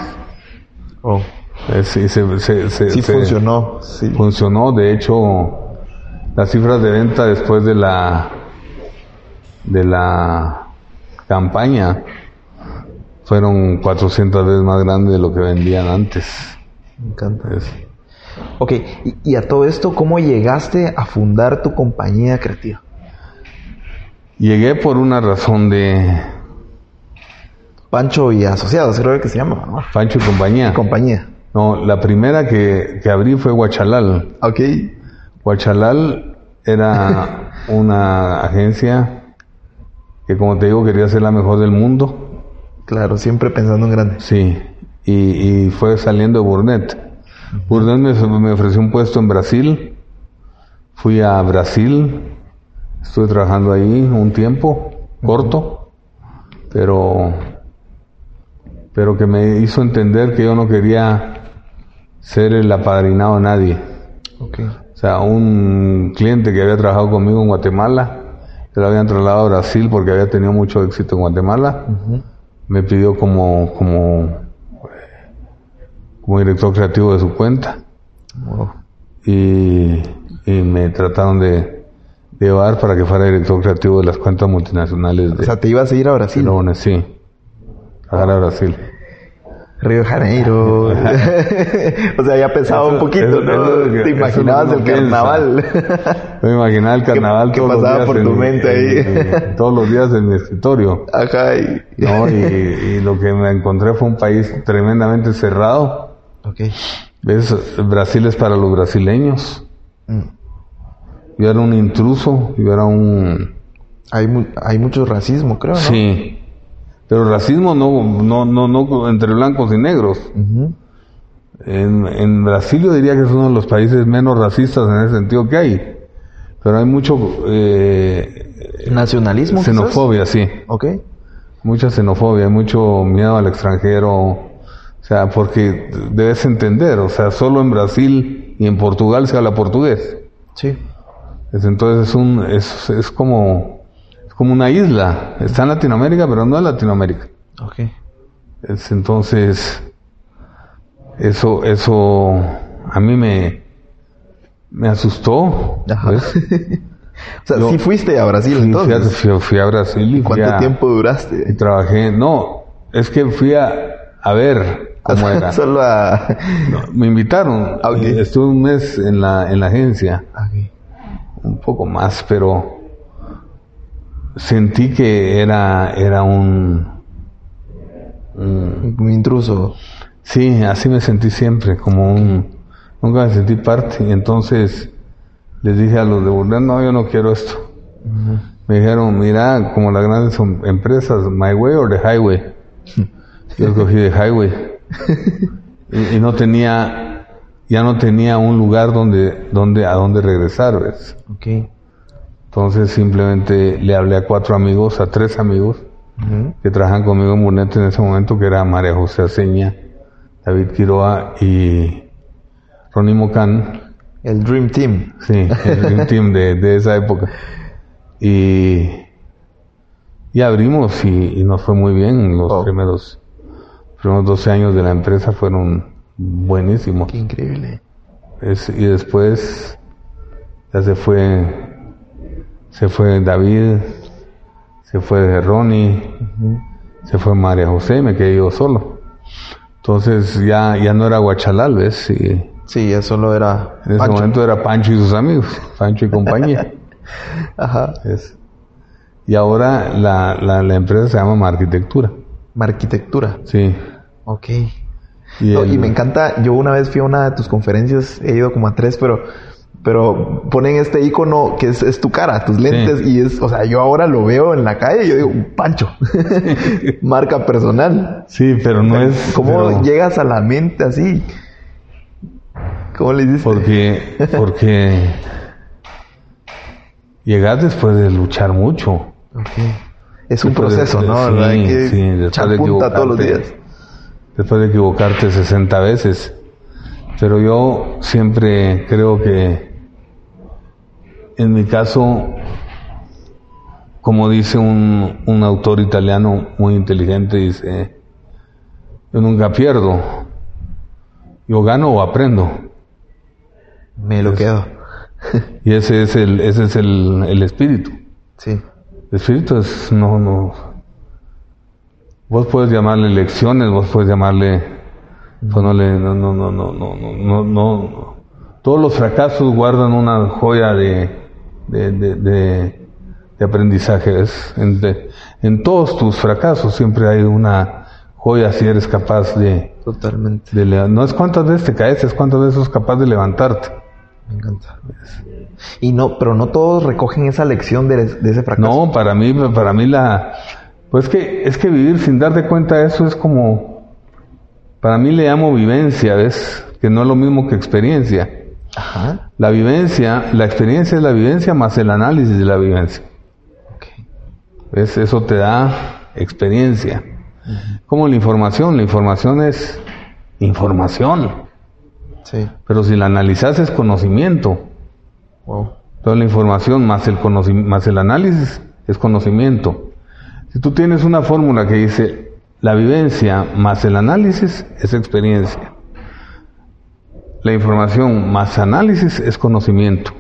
Oh. Eh, sí, se, se- se- Sí funcionó. Sí. Funcionó, de hecho, las cifras de venta después de la de la campaña fueron 400 veces más grandes de lo que vendían antes. Me encanta. Es- Ok, y, y a todo esto, ¿cómo llegaste a fundar tu compañía creativa? Llegué por una razón de Pancho y Asociados, creo que se llama, ¿no? Pancho y compañía. Compañía. No, la primera que, que abrí fue Huachalal. Ok. Huachalal era una agencia que, como te digo, quería ser la mejor del mundo. Claro, siempre pensando en grande. Sí, y, y fue saliendo de Burnett. Burnett me, me ofreció un puesto en Brasil. Fui a Brasil, estuve trabajando ahí un tiempo, corto, pero, pero que me hizo entender que yo no quería ser el apadrinado de nadie. Ok. O sea, un cliente que había trabajado conmigo en Guatemala, que lo habían trasladado a Brasil porque había tenido mucho éxito en Guatemala, me pidió como, como, como director creativo de su cuenta Wow. y, y me trataron de, de llevar para que fuera director creativo de las cuentas multinacionales O de sea, te ibas a ir a Brasil. Sí. Trabajar a Brasil. Río de Janeiro. o sea, ya pesaba Eso- un poquito, eso- ¿no? eso que- te imaginabas el que carnaval. Me imaginaba el carnaval ¿Qué todos los pasaba días por en tu mente ahí? en todos los días en mi escritorio. Ajá. Y... ¿no? Y, y lo que me encontré fue un país tremendamente cerrado. Ok. ¿Ves? Brasil es para los brasileños. Mm. Yo era un intruso, yo era un... Hay, mu- hay mucho racismo, creo, ¿no? Sí. Pero racismo no, no, no, no entre blancos y negros. En, en Brasil yo diría que es uno de los países menos racistas en ese sentido que hay. Pero hay mucho eh, Nacionalismo. quizás? xenofobia, sí. Ok. Mucha xenofobia, mucho miedo al extranjero. O sea, porque debes entender, o sea, solo en Brasil y en Portugal se habla portugués. Sí. Es- Entonces es un es, es como como una isla. Está en Latinoamérica, pero no es Latinoamérica. Ok. Es, entonces Eso, eso a mí me, me asustó. Ajá. ¿ves? O sea, Yo- sí fuiste a Brasil entonces. fui a- fui a Brasil y ¿Cuánto a- tiempo y duraste? trabajé. No, es que fui a, a ver cómo era. Solo a... Me invitaron. Ah, ok. y Estuve un mes en la, en la agencia. Ok. un poco más, pero sentí que era, era un, un- Un intruso. sí, así me sentí siempre, como un, nunca me sentí parte, entonces les dije a los de Burdeos, no, yo no quiero esto. Me dijeron, mira, como las grandes em- empresas, My Way or the Highway. Yo escogí The Highway. y, y no tenía, ya no tenía un lugar donde, donde, a donde regresar, ¿ves? Ok. Entonces simplemente le hablé a cuatro amigos, a tres amigos que trabajan conmigo en Burnett en ese momento, que era María José Aceña, David Quiroa y Ronnie Mocán, El Dream Team. sí, el Dream Team de, de esa época. Y, y abrimos y, y nos fue muy bien. Los Oh. primeros, primeros 12 años de la empresa fueron buenísimos. Qué increíble. Es- y después ya se fue se fue David se fue Ronnie se fue María José me quedé yo solo entonces ya ya no era Guachalal ves y Sí, ya solo era... en ese Pancho. momento era Pancho y sus amigos Pancho y compañía Ajá. Es- y ahora la, la, la empresa se llama Arquitectura Arquitectura. sí Ok. y, No, el- y me encanta, yo una vez fui a una de tus conferencias, he ido como a tres, pero, pero ponen este icono que es, es tu cara, tus lentes, y es, o sea, yo ahora lo veo en la calle y yo digo, Pancho, marca personal. sí pero no es ¿Cómo pero- llegas a la mente así? ¿Cómo le dices? Porque, porque llegas después de luchar mucho. Ok. Es un Después de- proceso, ¿no? sí, ¿Verdad? Que sí, después de punta todos los equivocarte. días. Después de equivocarte 60 veces. Pero yo siempre creo que, en mi caso, como dice un, un autor italiano muy inteligente, dice, yo nunca pierdo, yo gano o aprendo. Me lo quedo. Y ese es el, ese es el, el espíritu. Sí. El espíritu es, no, no. Vos puedes llamarle lecciones, vos puedes llamarle, pues no le, no, no, no, no, no, no, no, no. Todos los fracasos guardan una joya de, de, de, de, de aprendizaje. ¿ves? En, en todos tus fracasos siempre hay una joya si eres capaz de, Totalmente. de no es cuántas veces te caes, es cuántas veces sos capaz de levantarte. Me encanta. Y no, pero no todos recogen esa lección de, de ese fracaso. No, para mí, para mí la, pues que es que vivir sin darte cuenta de eso es como, para mí le llamo vivencia, ¿ves? Que no es lo mismo que experiencia. Ajá. La vivencia, la experiencia es la vivencia más el análisis de la vivencia. Eso te da experiencia. Como la información, la información es información, Sí. pero si la analizas es conocimiento. Wow. Toda la información más el, más el análisis es conocimiento. Si tú tienes una fórmula que dice la vivencia más el análisis es experiencia. La información más análisis es conocimiento.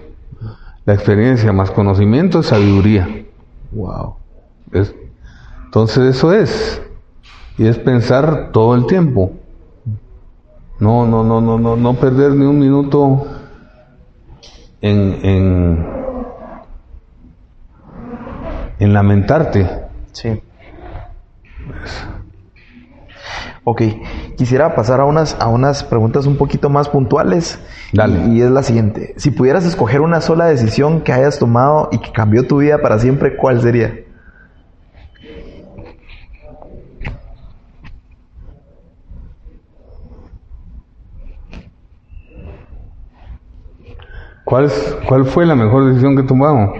La experiencia más conocimiento es sabiduría. Wow. ¿Ves? Entonces eso es. Y es pensar todo el tiempo. No, no, no, no, no, no perder ni un minuto en, en, en lamentarte. Sí. Ok, quisiera pasar a unas, a unas preguntas un poquito más puntuales. Dale. Y, y es la siguiente. Si pudieras escoger una sola decisión que hayas tomado y que cambió tu vida para siempre, ¿cuál sería? ¿Cuál, ¿Cuál fue la mejor decisión que tomamos?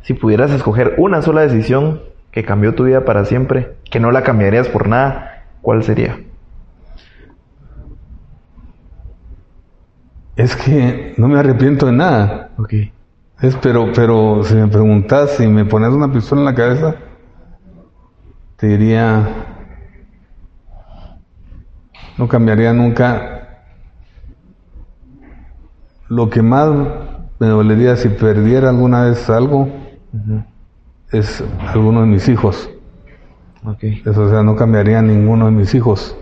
Si pudieras escoger una sola decisión que cambió tu vida para siempre, que no la cambiarías por nada, ¿cuál sería? Es que no me arrepiento de nada. Ok. Es, pero, pero si me preguntas, si me pones una pistola en la cabeza, te diría, no cambiaría nunca lo que más me dolería si perdiera alguna vez algo es alguno de mis hijos. Ok. Eso, o sea, no cambiaría ninguno de mis hijos.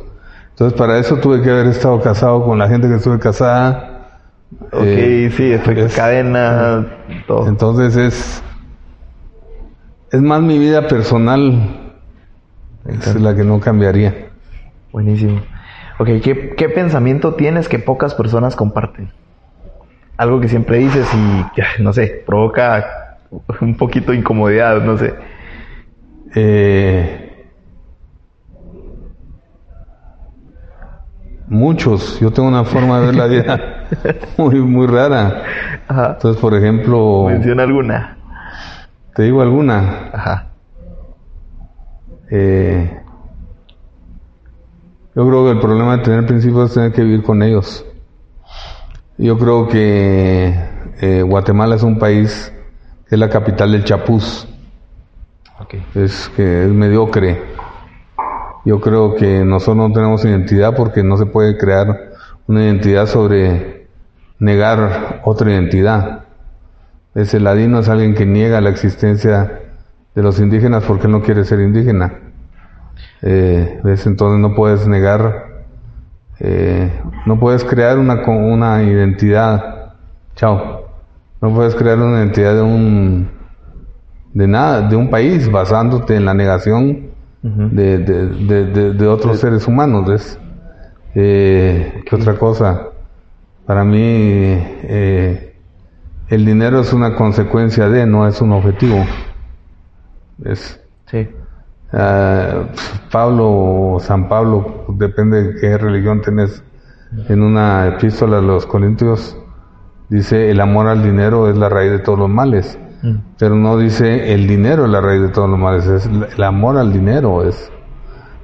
Entonces, para eso tuve que haber estado casado con la gente que estuve casada. Ok, Eh, sí, efecto es- cadena, todo. Entonces es es más mi vida personal es la que no cambiaría. Buenísimo. Ok, ¿qué, ¿qué pensamiento tienes que pocas personas comparten? Algo que siempre dices y, no sé, provoca un poquito de incomodidad, no sé. Eh, muchos, yo tengo una forma de ver la vida muy muy rara. Ajá. Entonces, por ejemplo, Menciona alguna. te digo alguna. Ajá. Eh, yo creo que el problema de tener principios es tener que vivir con ellos. Yo creo que eh, Guatemala es un país que es la capital del chapuz, es que es mediocre. Yo creo que nosotros no tenemos identidad porque no se puede crear una identidad sobre negar otra identidad. Ese ladino es alguien que niega la existencia de los indígenas porque no quiere ser indígena. Eh. Entonces no puedes negar, eh, no puedes crear una, una identidad. Chao. No puedes crear una identidad de un, de nada, de un país basándote en la negación De, de, de, de- de otros seres humanos. ¿ves? Eh, ¿Qué otra cosa? Para mí, eh, el dinero es una consecuencia de, no es un objetivo. Es, Sí. ah, Pablo, San Pablo, depende de qué religión tenés, en una epístola a los Corintios, dice el amor al dinero es la raíz de todos los males. Mm. Pero no dice el dinero es la raíz de todos los males, es el amor al dinero. es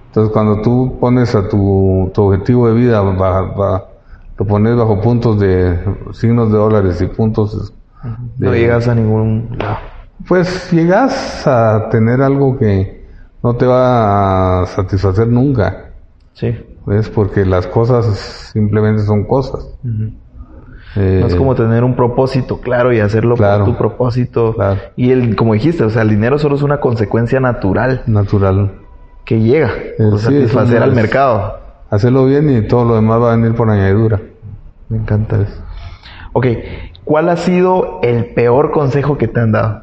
Entonces cuando tú pones a tu, tu objetivo de vida, va- va- lo pones bajo puntos de signos de dólares y puntos... No llegas a ningún lado. Pues llegas a tener algo que no te va a satisfacer nunca, Sí. ¿ves? Porque las cosas simplemente son cosas. Eh, No es como tener un propósito claro y hacerlo Claro. por tu propósito. Claro. Y el, como dijiste, o sea, el dinero solo es una consecuencia natural natural. que llega a sí, satisfacer al mercado. Hacerlo bien y todo lo demás va a venir por añadidura. Me encanta eso. Ok, ¿cuál ha sido el peor consejo que te han dado?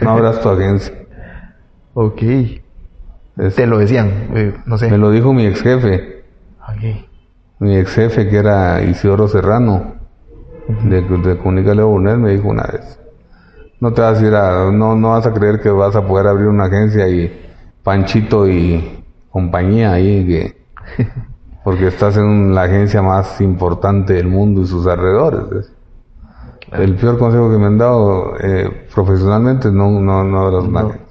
No abras tu agencia. Ok. Es- Te lo decían, eh, no sé. me lo dijo mi ex jefe, Mi ex jefe que era Isidoro Serrano, de, de Comunica Leo me dijo una vez, no te vas a ir a, no, no vas a creer que vas a poder abrir una agencia y Panchito y compañía ahí, que, porque estás en la agencia más importante del mundo y sus alrededores. El peor consejo que me han dado eh, profesionalmente es no, no, no abras una No.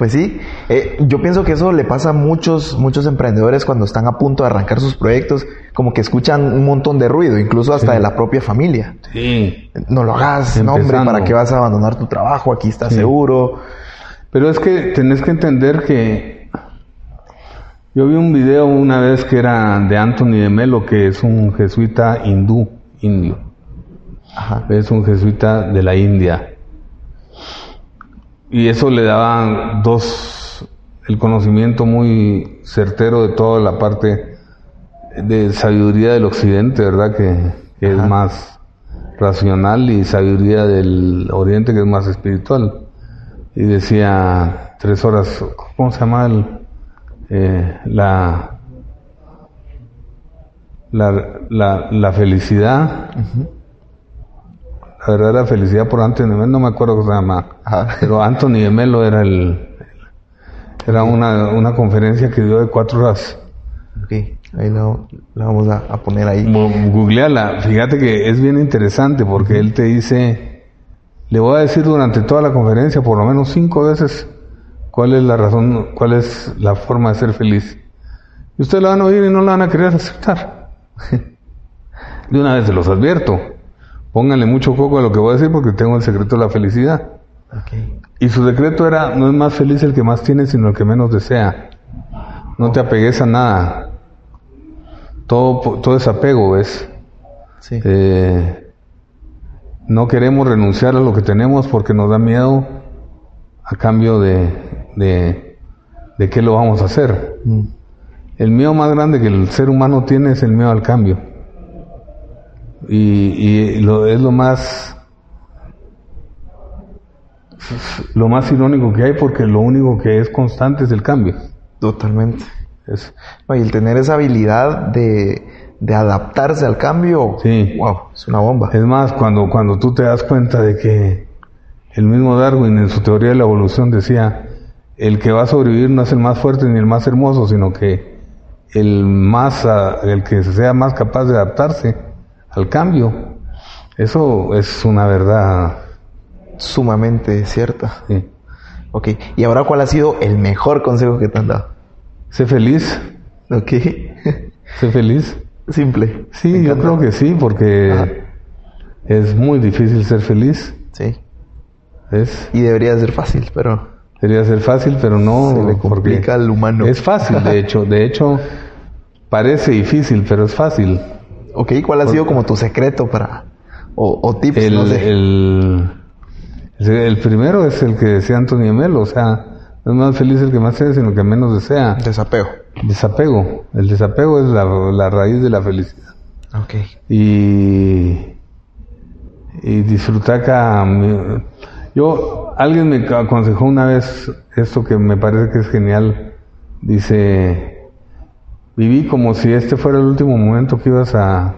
Pues sí, eh, yo pienso que eso le pasa a muchos, muchos emprendedores cuando están a punto de arrancar sus proyectos, como que escuchan un montón de ruido, incluso hasta de la propia familia. Sí. No lo hagas, no hombre, Empezando. ¿para qué vas a abandonar tu trabajo? Aquí estás Sí. seguro. Pero es que tenés que entender que yo vi un video una vez que era de Anthony de Melo, que es un jesuita hindú, indio. Ajá. Es un jesuita de la India. Y eso le daba dos, el conocimiento muy certero de toda la parte de sabiduría del occidente, ¿verdad? Que, que es más racional y sabiduría del oriente que es más espiritual. Y decía tres horas, ¿cómo se llama el, eh, la, la, la, la felicidad? La verdadera felicidad por Anthony Melo, no me acuerdo cómo se llama. Ajá. Pero Anthony de Melo era el, era una, una conferencia que dio de cuatro horas. Ok, ahí lo vamos a, a poner ahí. Googleala, fíjate que es bien interesante porque él te dice, le voy a decir durante toda la conferencia por lo menos cinco veces cuál es la razón, cuál es la forma de ser feliz. Y ustedes la van a oír y no la van a querer aceptar. De una vez se los advierto. Pónganle mucho coco a lo que voy a decir porque tengo el secreto de la felicidad. Y su decreto era, no es más feliz el que más tiene, sino el que menos desea. No te apegues a nada. todo, todo es apego, ¿ves? Sí. Eh, no queremos renunciar a lo que tenemos porque nos da miedo a cambio de, de, de qué lo vamos a hacer. Mm. El miedo más grande que el ser humano tiene es el miedo al cambio. Y, y lo, es lo más lo más irónico que hay porque lo único que es constante es el cambio. Totalmente. Es, No, y el tener esa habilidad de, de adaptarse al cambio, Sí. wow, es una bomba. es más, cuando, cuando tú te das cuenta de que el mismo Darwin en su teoría de la evolución decía, el que va a sobrevivir no es el más fuerte ni el más hermoso, sino que el más, ah, el que sea más capaz de adaptarse al cambio. Eso es una verdad. Sumamente cierta. sí. Ok, y ahora, ¿cuál ha sido el mejor consejo que te han dado? Sé feliz, Ok, sé feliz. simple. Sí, yo creo que sí, porque Ajá. es muy difícil ser feliz. Sí, Es, y debería ser fácil, pero debería ser fácil, pero no. se le complica al humano. Es fácil, de hecho. De hecho, parece difícil, pero es fácil. Ok, ¿cuál ha sido como tu secreto para... o, o tips, El, no sé? el, el primero es el que decía Antonio Melo, o sea, no es más feliz el que más sea, sino el que menos desea. Desapego. Desapego. El desapego es la, la raíz de la felicidad. Ok. y, y disfrutar cada... Yo, alguien me aconsejó una vez esto que me parece que es genial. Dice, viví como si este fuera el último momento que ibas a,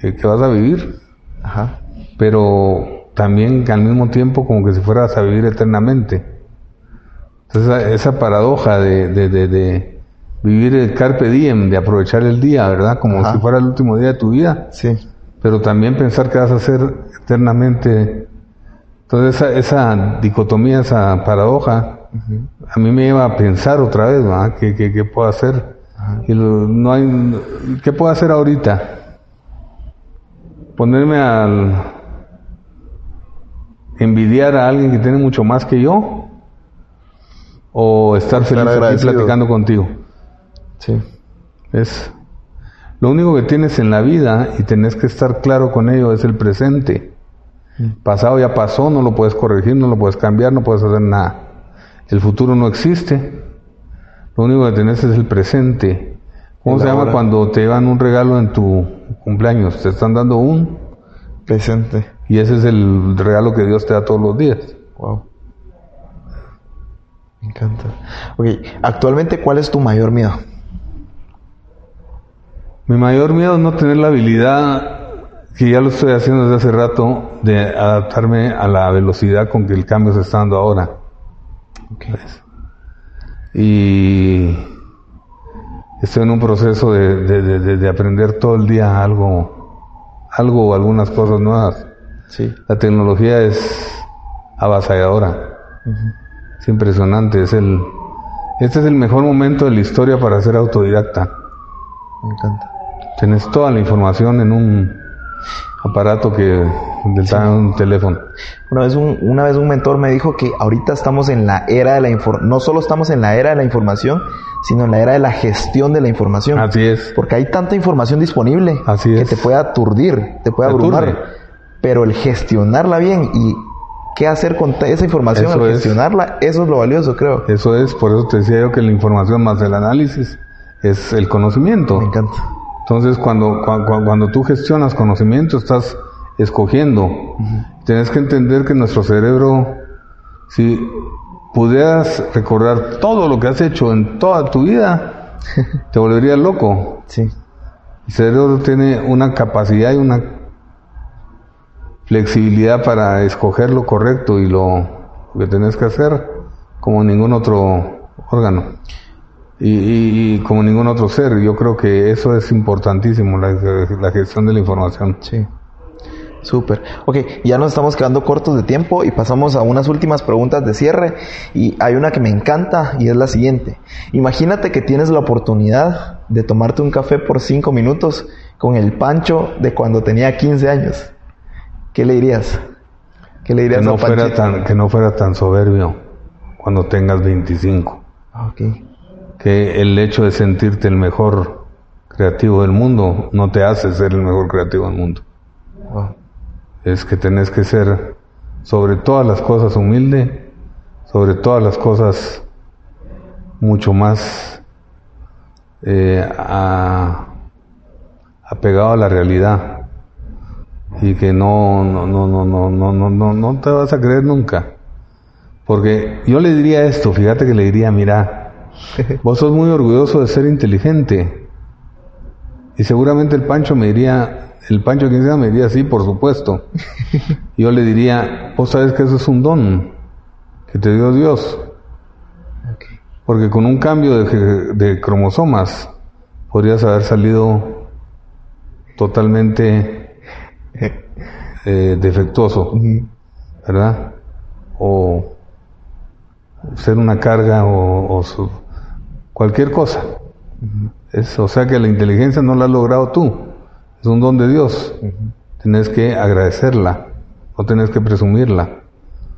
que, que vas a vivir, Ajá. pero también al mismo tiempo como que si fueras a vivir eternamente. Entonces esa, paradoja de, de, de, de vivir el carpe diem, de aprovechar el día, ¿verdad? Como Ajá. si fuera el último día de tu vida Sí. pero también pensar que vas a ser eternamente. Entonces esa, esa dicotomía, esa paradoja, a mí me lleva a pensar otra vez, ¿verdad? ¿Qué, qué, qué puedo hacer? Y lo- no hay, ¿Qué puedo hacer ahorita? Ponerme al envidiar a alguien que tiene mucho más que yo o estar feliz aquí platicando contigo. Sí. Es lo único que tienes en la vida y tenés que estar claro con ello es el presente. Pasado ya pasó, no lo puedes corregir, no lo puedes cambiar, no puedes hacer nada. El futuro no existe. Lo único que tenés es el presente. ¿Cómo se llama cuando te llevan un regalo en tu cumpleaños? Te están dando un Presente. y ese es el regalo que Dios te da todos los días. Wow. Me encanta. Ok, actualmente, ¿cuál es tu mayor miedo? Mi mayor miedo es no tener la habilidad, que ya lo estoy haciendo desde hace rato, de adaptarme a la velocidad con que el cambio se está dando ahora. Ok. Y estoy en un proceso de, de- de- de- de aprender todo el día algo, algo o algunas cosas nuevas. Sí. La tecnología es avasalladora. Es impresionante. Es el, este es el mejor momento de la historia para ser autodidacta. Me encanta. Tienes toda la información en un aparato que del de un teléfono. Una vez, un, una vez un mentor me dijo que ahorita estamos en la era de la información, no solo estamos en la era de la información, sino en la era de la gestión de la información. Así es. Porque hay tanta información disponible Así que es. te puede aturdir, te puede abrumar. aturde. Pero el gestionarla bien y qué hacer con esa información Eso al es. gestionarla, eso es lo valioso, creo. Eso es, por eso te decía yo que la información más el análisis es el conocimiento. Me encanta. Entonces, cuando, cua- cua- cuando, tú gestionas conocimiento, estás escogiendo. Tienes que entender que nuestro cerebro, si pudieras recordar todo lo que has hecho en toda tu vida, te volverías loco. Sí. El cerebro tiene una capacidad y una flexibilidad para escoger lo correcto y lo que tenés que hacer como ningún otro órgano y, y- y como ningún otro ser. Yo creo que eso es importantísimo, la, la gestión de la información. Sí. Súper. Ok, ya nos estamos quedando cortos de tiempo y pasamos a unas últimas preguntas de cierre. Y hay una que me encanta y es la siguiente. Imagínate que tienes la oportunidad de tomarte un café por cinco minutos con el Pancho de cuando tenía 15 años. ¿Qué le dirías? ¿Qué le Que dirías no, a fuera tan, que no fuera tan soberbio cuando tengas 25. Ah, Ok, Que el hecho de sentirte el mejor creativo del mundo no te hace ser el mejor creativo del mundo. Es que tenés que ser sobre todas las cosas humilde, sobre todas las cosas mucho más eh, apegado a la realidad. Y que no no no no no no no no no te vas a creer nunca. Porque yo le diría esto fíjate que le diría mira vos sos muy orgulloso de ser inteligente. Y seguramente el Pancho me diría el Pancho quien sea me diría sí por supuesto yo le diría vos sabes que eso es un don que te dio Dios porque con un cambio de, de cromosomas podrías haber salido totalmente eh, defectuoso, ¿verdad? O ser una carga o, cualquier cosa. es, o sea que la inteligencia no la has logrado tú, es un don de Dios. Tienes que agradecerla, no tienes que presumirla.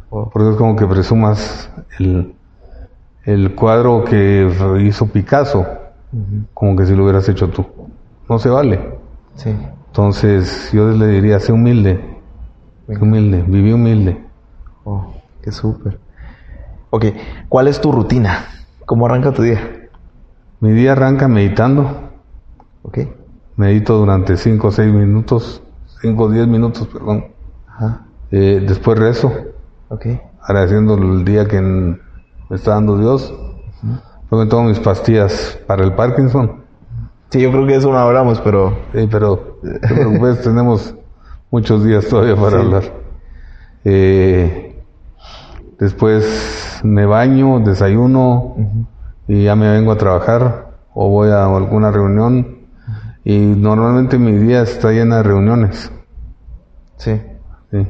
Porque es como que presumas el, el cuadro que hizo Picasso, como que si lo hubieras hecho tú. No se vale. Sí. Entonces yo le diría, sé humilde, humilde, viví humilde. Oh, qué súper. Ok, ¿cuál es tu rutina? ¿Cómo arranca tu día? Mi día arranca meditando. Ok. Medito durante 5 o 6 minutos, 5 o 10 minutos, perdón. Ajá. Eh, después rezo. Ok. Agradeciendo el día que me está dando Dios. Luego tomo mis pastillas para el Parkinson. Sí, yo creo que eso no hablamos, pero... Sí, pero pues, tenemos muchos días todavía para hablar. Eh, después me baño, desayuno y ya me vengo a trabajar o voy a alguna reunión y normalmente mi día está llena de reuniones. Sí. Sí.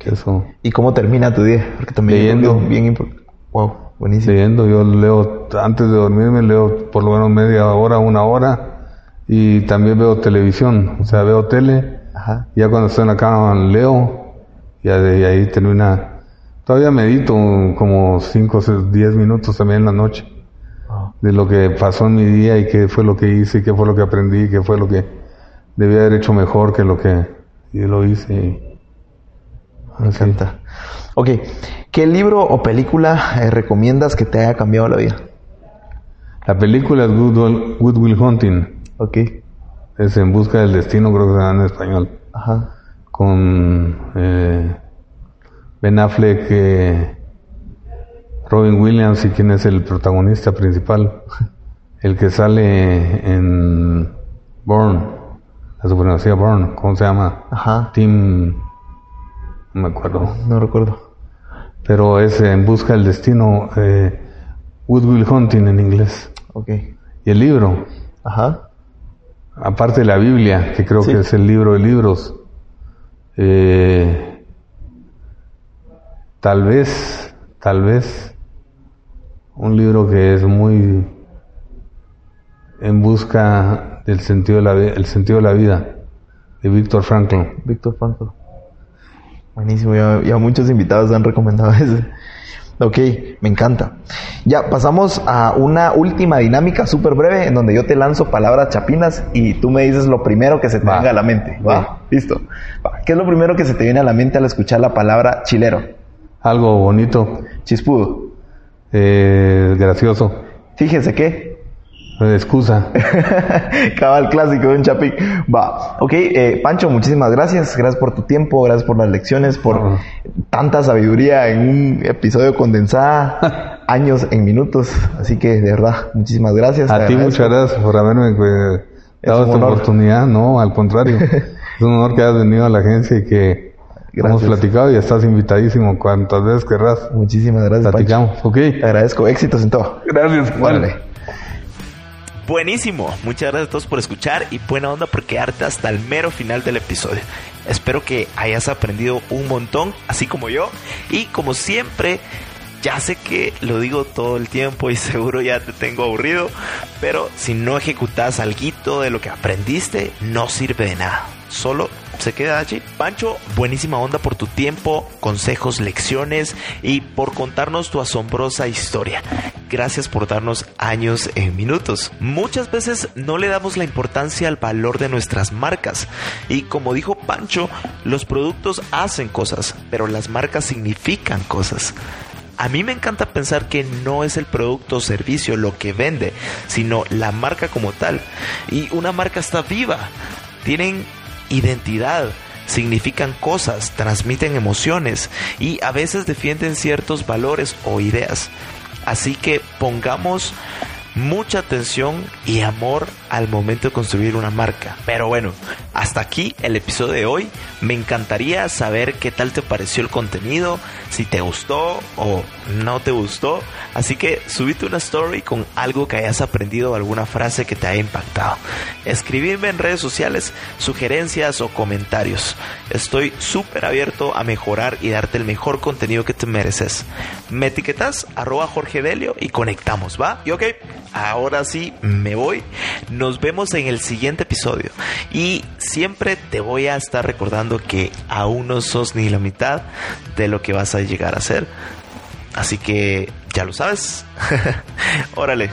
Eso. ¿Y cómo termina tu día? Porque también leyendo. Bien importante. Wow. Buenísimo. Leyendo, yo leo, antes de dormirme leo por lo menos media hora, una hora, y también veo televisión, o sea, veo tele, Ajá. ya cuando estoy en la cama leo, de ahí termina, todavía medito como 5 o 10 minutos también en la noche, ah. de lo que pasó en mi día y qué fue lo que hice, y qué fue lo que aprendí, qué fue lo que debía haber hecho mejor que lo que yo lo hice. Me encanta. Ok, ¿qué libro o película eh, recomiendas que te haya cambiado la vida? La película es Good, Will Hunting. Ok. Es En Busca del Destino, creo que se llama en español. Ajá. Con eh, Ben Affleck, eh, Robin Williams y quién es el protagonista principal. El que sale en Bourne, la supremacía Bourne, ¿cómo se llama? Ajá. Tim no me acuerdo. No recuerdo. Pero es En Busca del Destino, eh, Wood Will Hunting en inglés. Ok. Y el libro. Ajá. Aparte de la Biblia, que creo que es el libro de libros. Eh, tal vez, tal vez, un libro que es muy en busca del sentido de la, el sentido de la vida, de Víctor Frankl. Víctor Frankl. Buenísimo, ya, muchos invitados han recomendado ese. Ok, me encanta. Ya pasamos a una última dinámica súper breve en donde yo te lanzo palabras chapinas y tú me dices lo primero que se te venga a la mente. Va, listo. ¿Qué es lo primero que se te viene a la mente al escuchar la palabra chilero? Algo bonito. Chispudo. Eh, gracioso. Fíjese que excusa. Cabal clásico de un chapín. Va. Ok, eh, Pancho, muchísimas gracias. Gracias por tu tiempo, gracias por las lecciones, por tanta sabiduría en un episodio condensada, años en minutos. Así que, de verdad, muchísimas gracias. A ti muchas gracias por haberme eh, dado esta oportunidad. No, al contrario. es un honor que hayas venido a la agencia y que Hemos platicado y estás invitadísimo cuantas veces querrás. Muchísimas gracias. Platicamos, ok. Te agradezco. Éxitos en todo. Gracias. Vale. Buenísimo, muchas gracias a todos por escuchar y buena onda por quedarte hasta el mero final del episodio. Espero que hayas aprendido un montón, así como yo. Y como siempre, ya sé que lo digo todo el tiempo y seguro ya te tengo aburrido, pero si no ejecutas algo de lo que aprendiste, no sirve de nada. Solo se queda allí. Pancho, buenísima onda por tu tiempo, consejos, lecciones y por contarnos tu asombrosa historia. Gracias por darnos años en minutos. Muchas veces no le damos la importancia al valor de nuestras marcas. Y como dijo Pancho, los productos hacen cosas, pero las marcas significan cosas. A mí me encanta pensar que no es el producto o servicio lo que vende, sino la marca como tal. Y una marca está viva. Tienen identidad, significan cosas, transmiten emociones y a veces defienden ciertos valores o ideas. Así que pongamos mucha atención y amor al momento de construir una marca. Pero bueno, hasta aquí el episodio de hoy. Me encantaría saber qué tal te pareció el contenido, si te gustó o no te gustó. Así que subite una story con algo que hayas aprendido o alguna frase que te haya impactado. Escribirme en redes sociales sugerencias o comentarios. Estoy súper abierto a mejorar y darte el mejor contenido que te mereces. Me etiquetas arroba Jorge Delio y conectamos, ¿va? Y ok, ahora sí me voy. Nos vemos en el siguiente episodio. Y siempre te voy a estar recordando que aún no sos ni la mitad de lo que vas a llegar a ser. Así que ya lo sabes. Órale.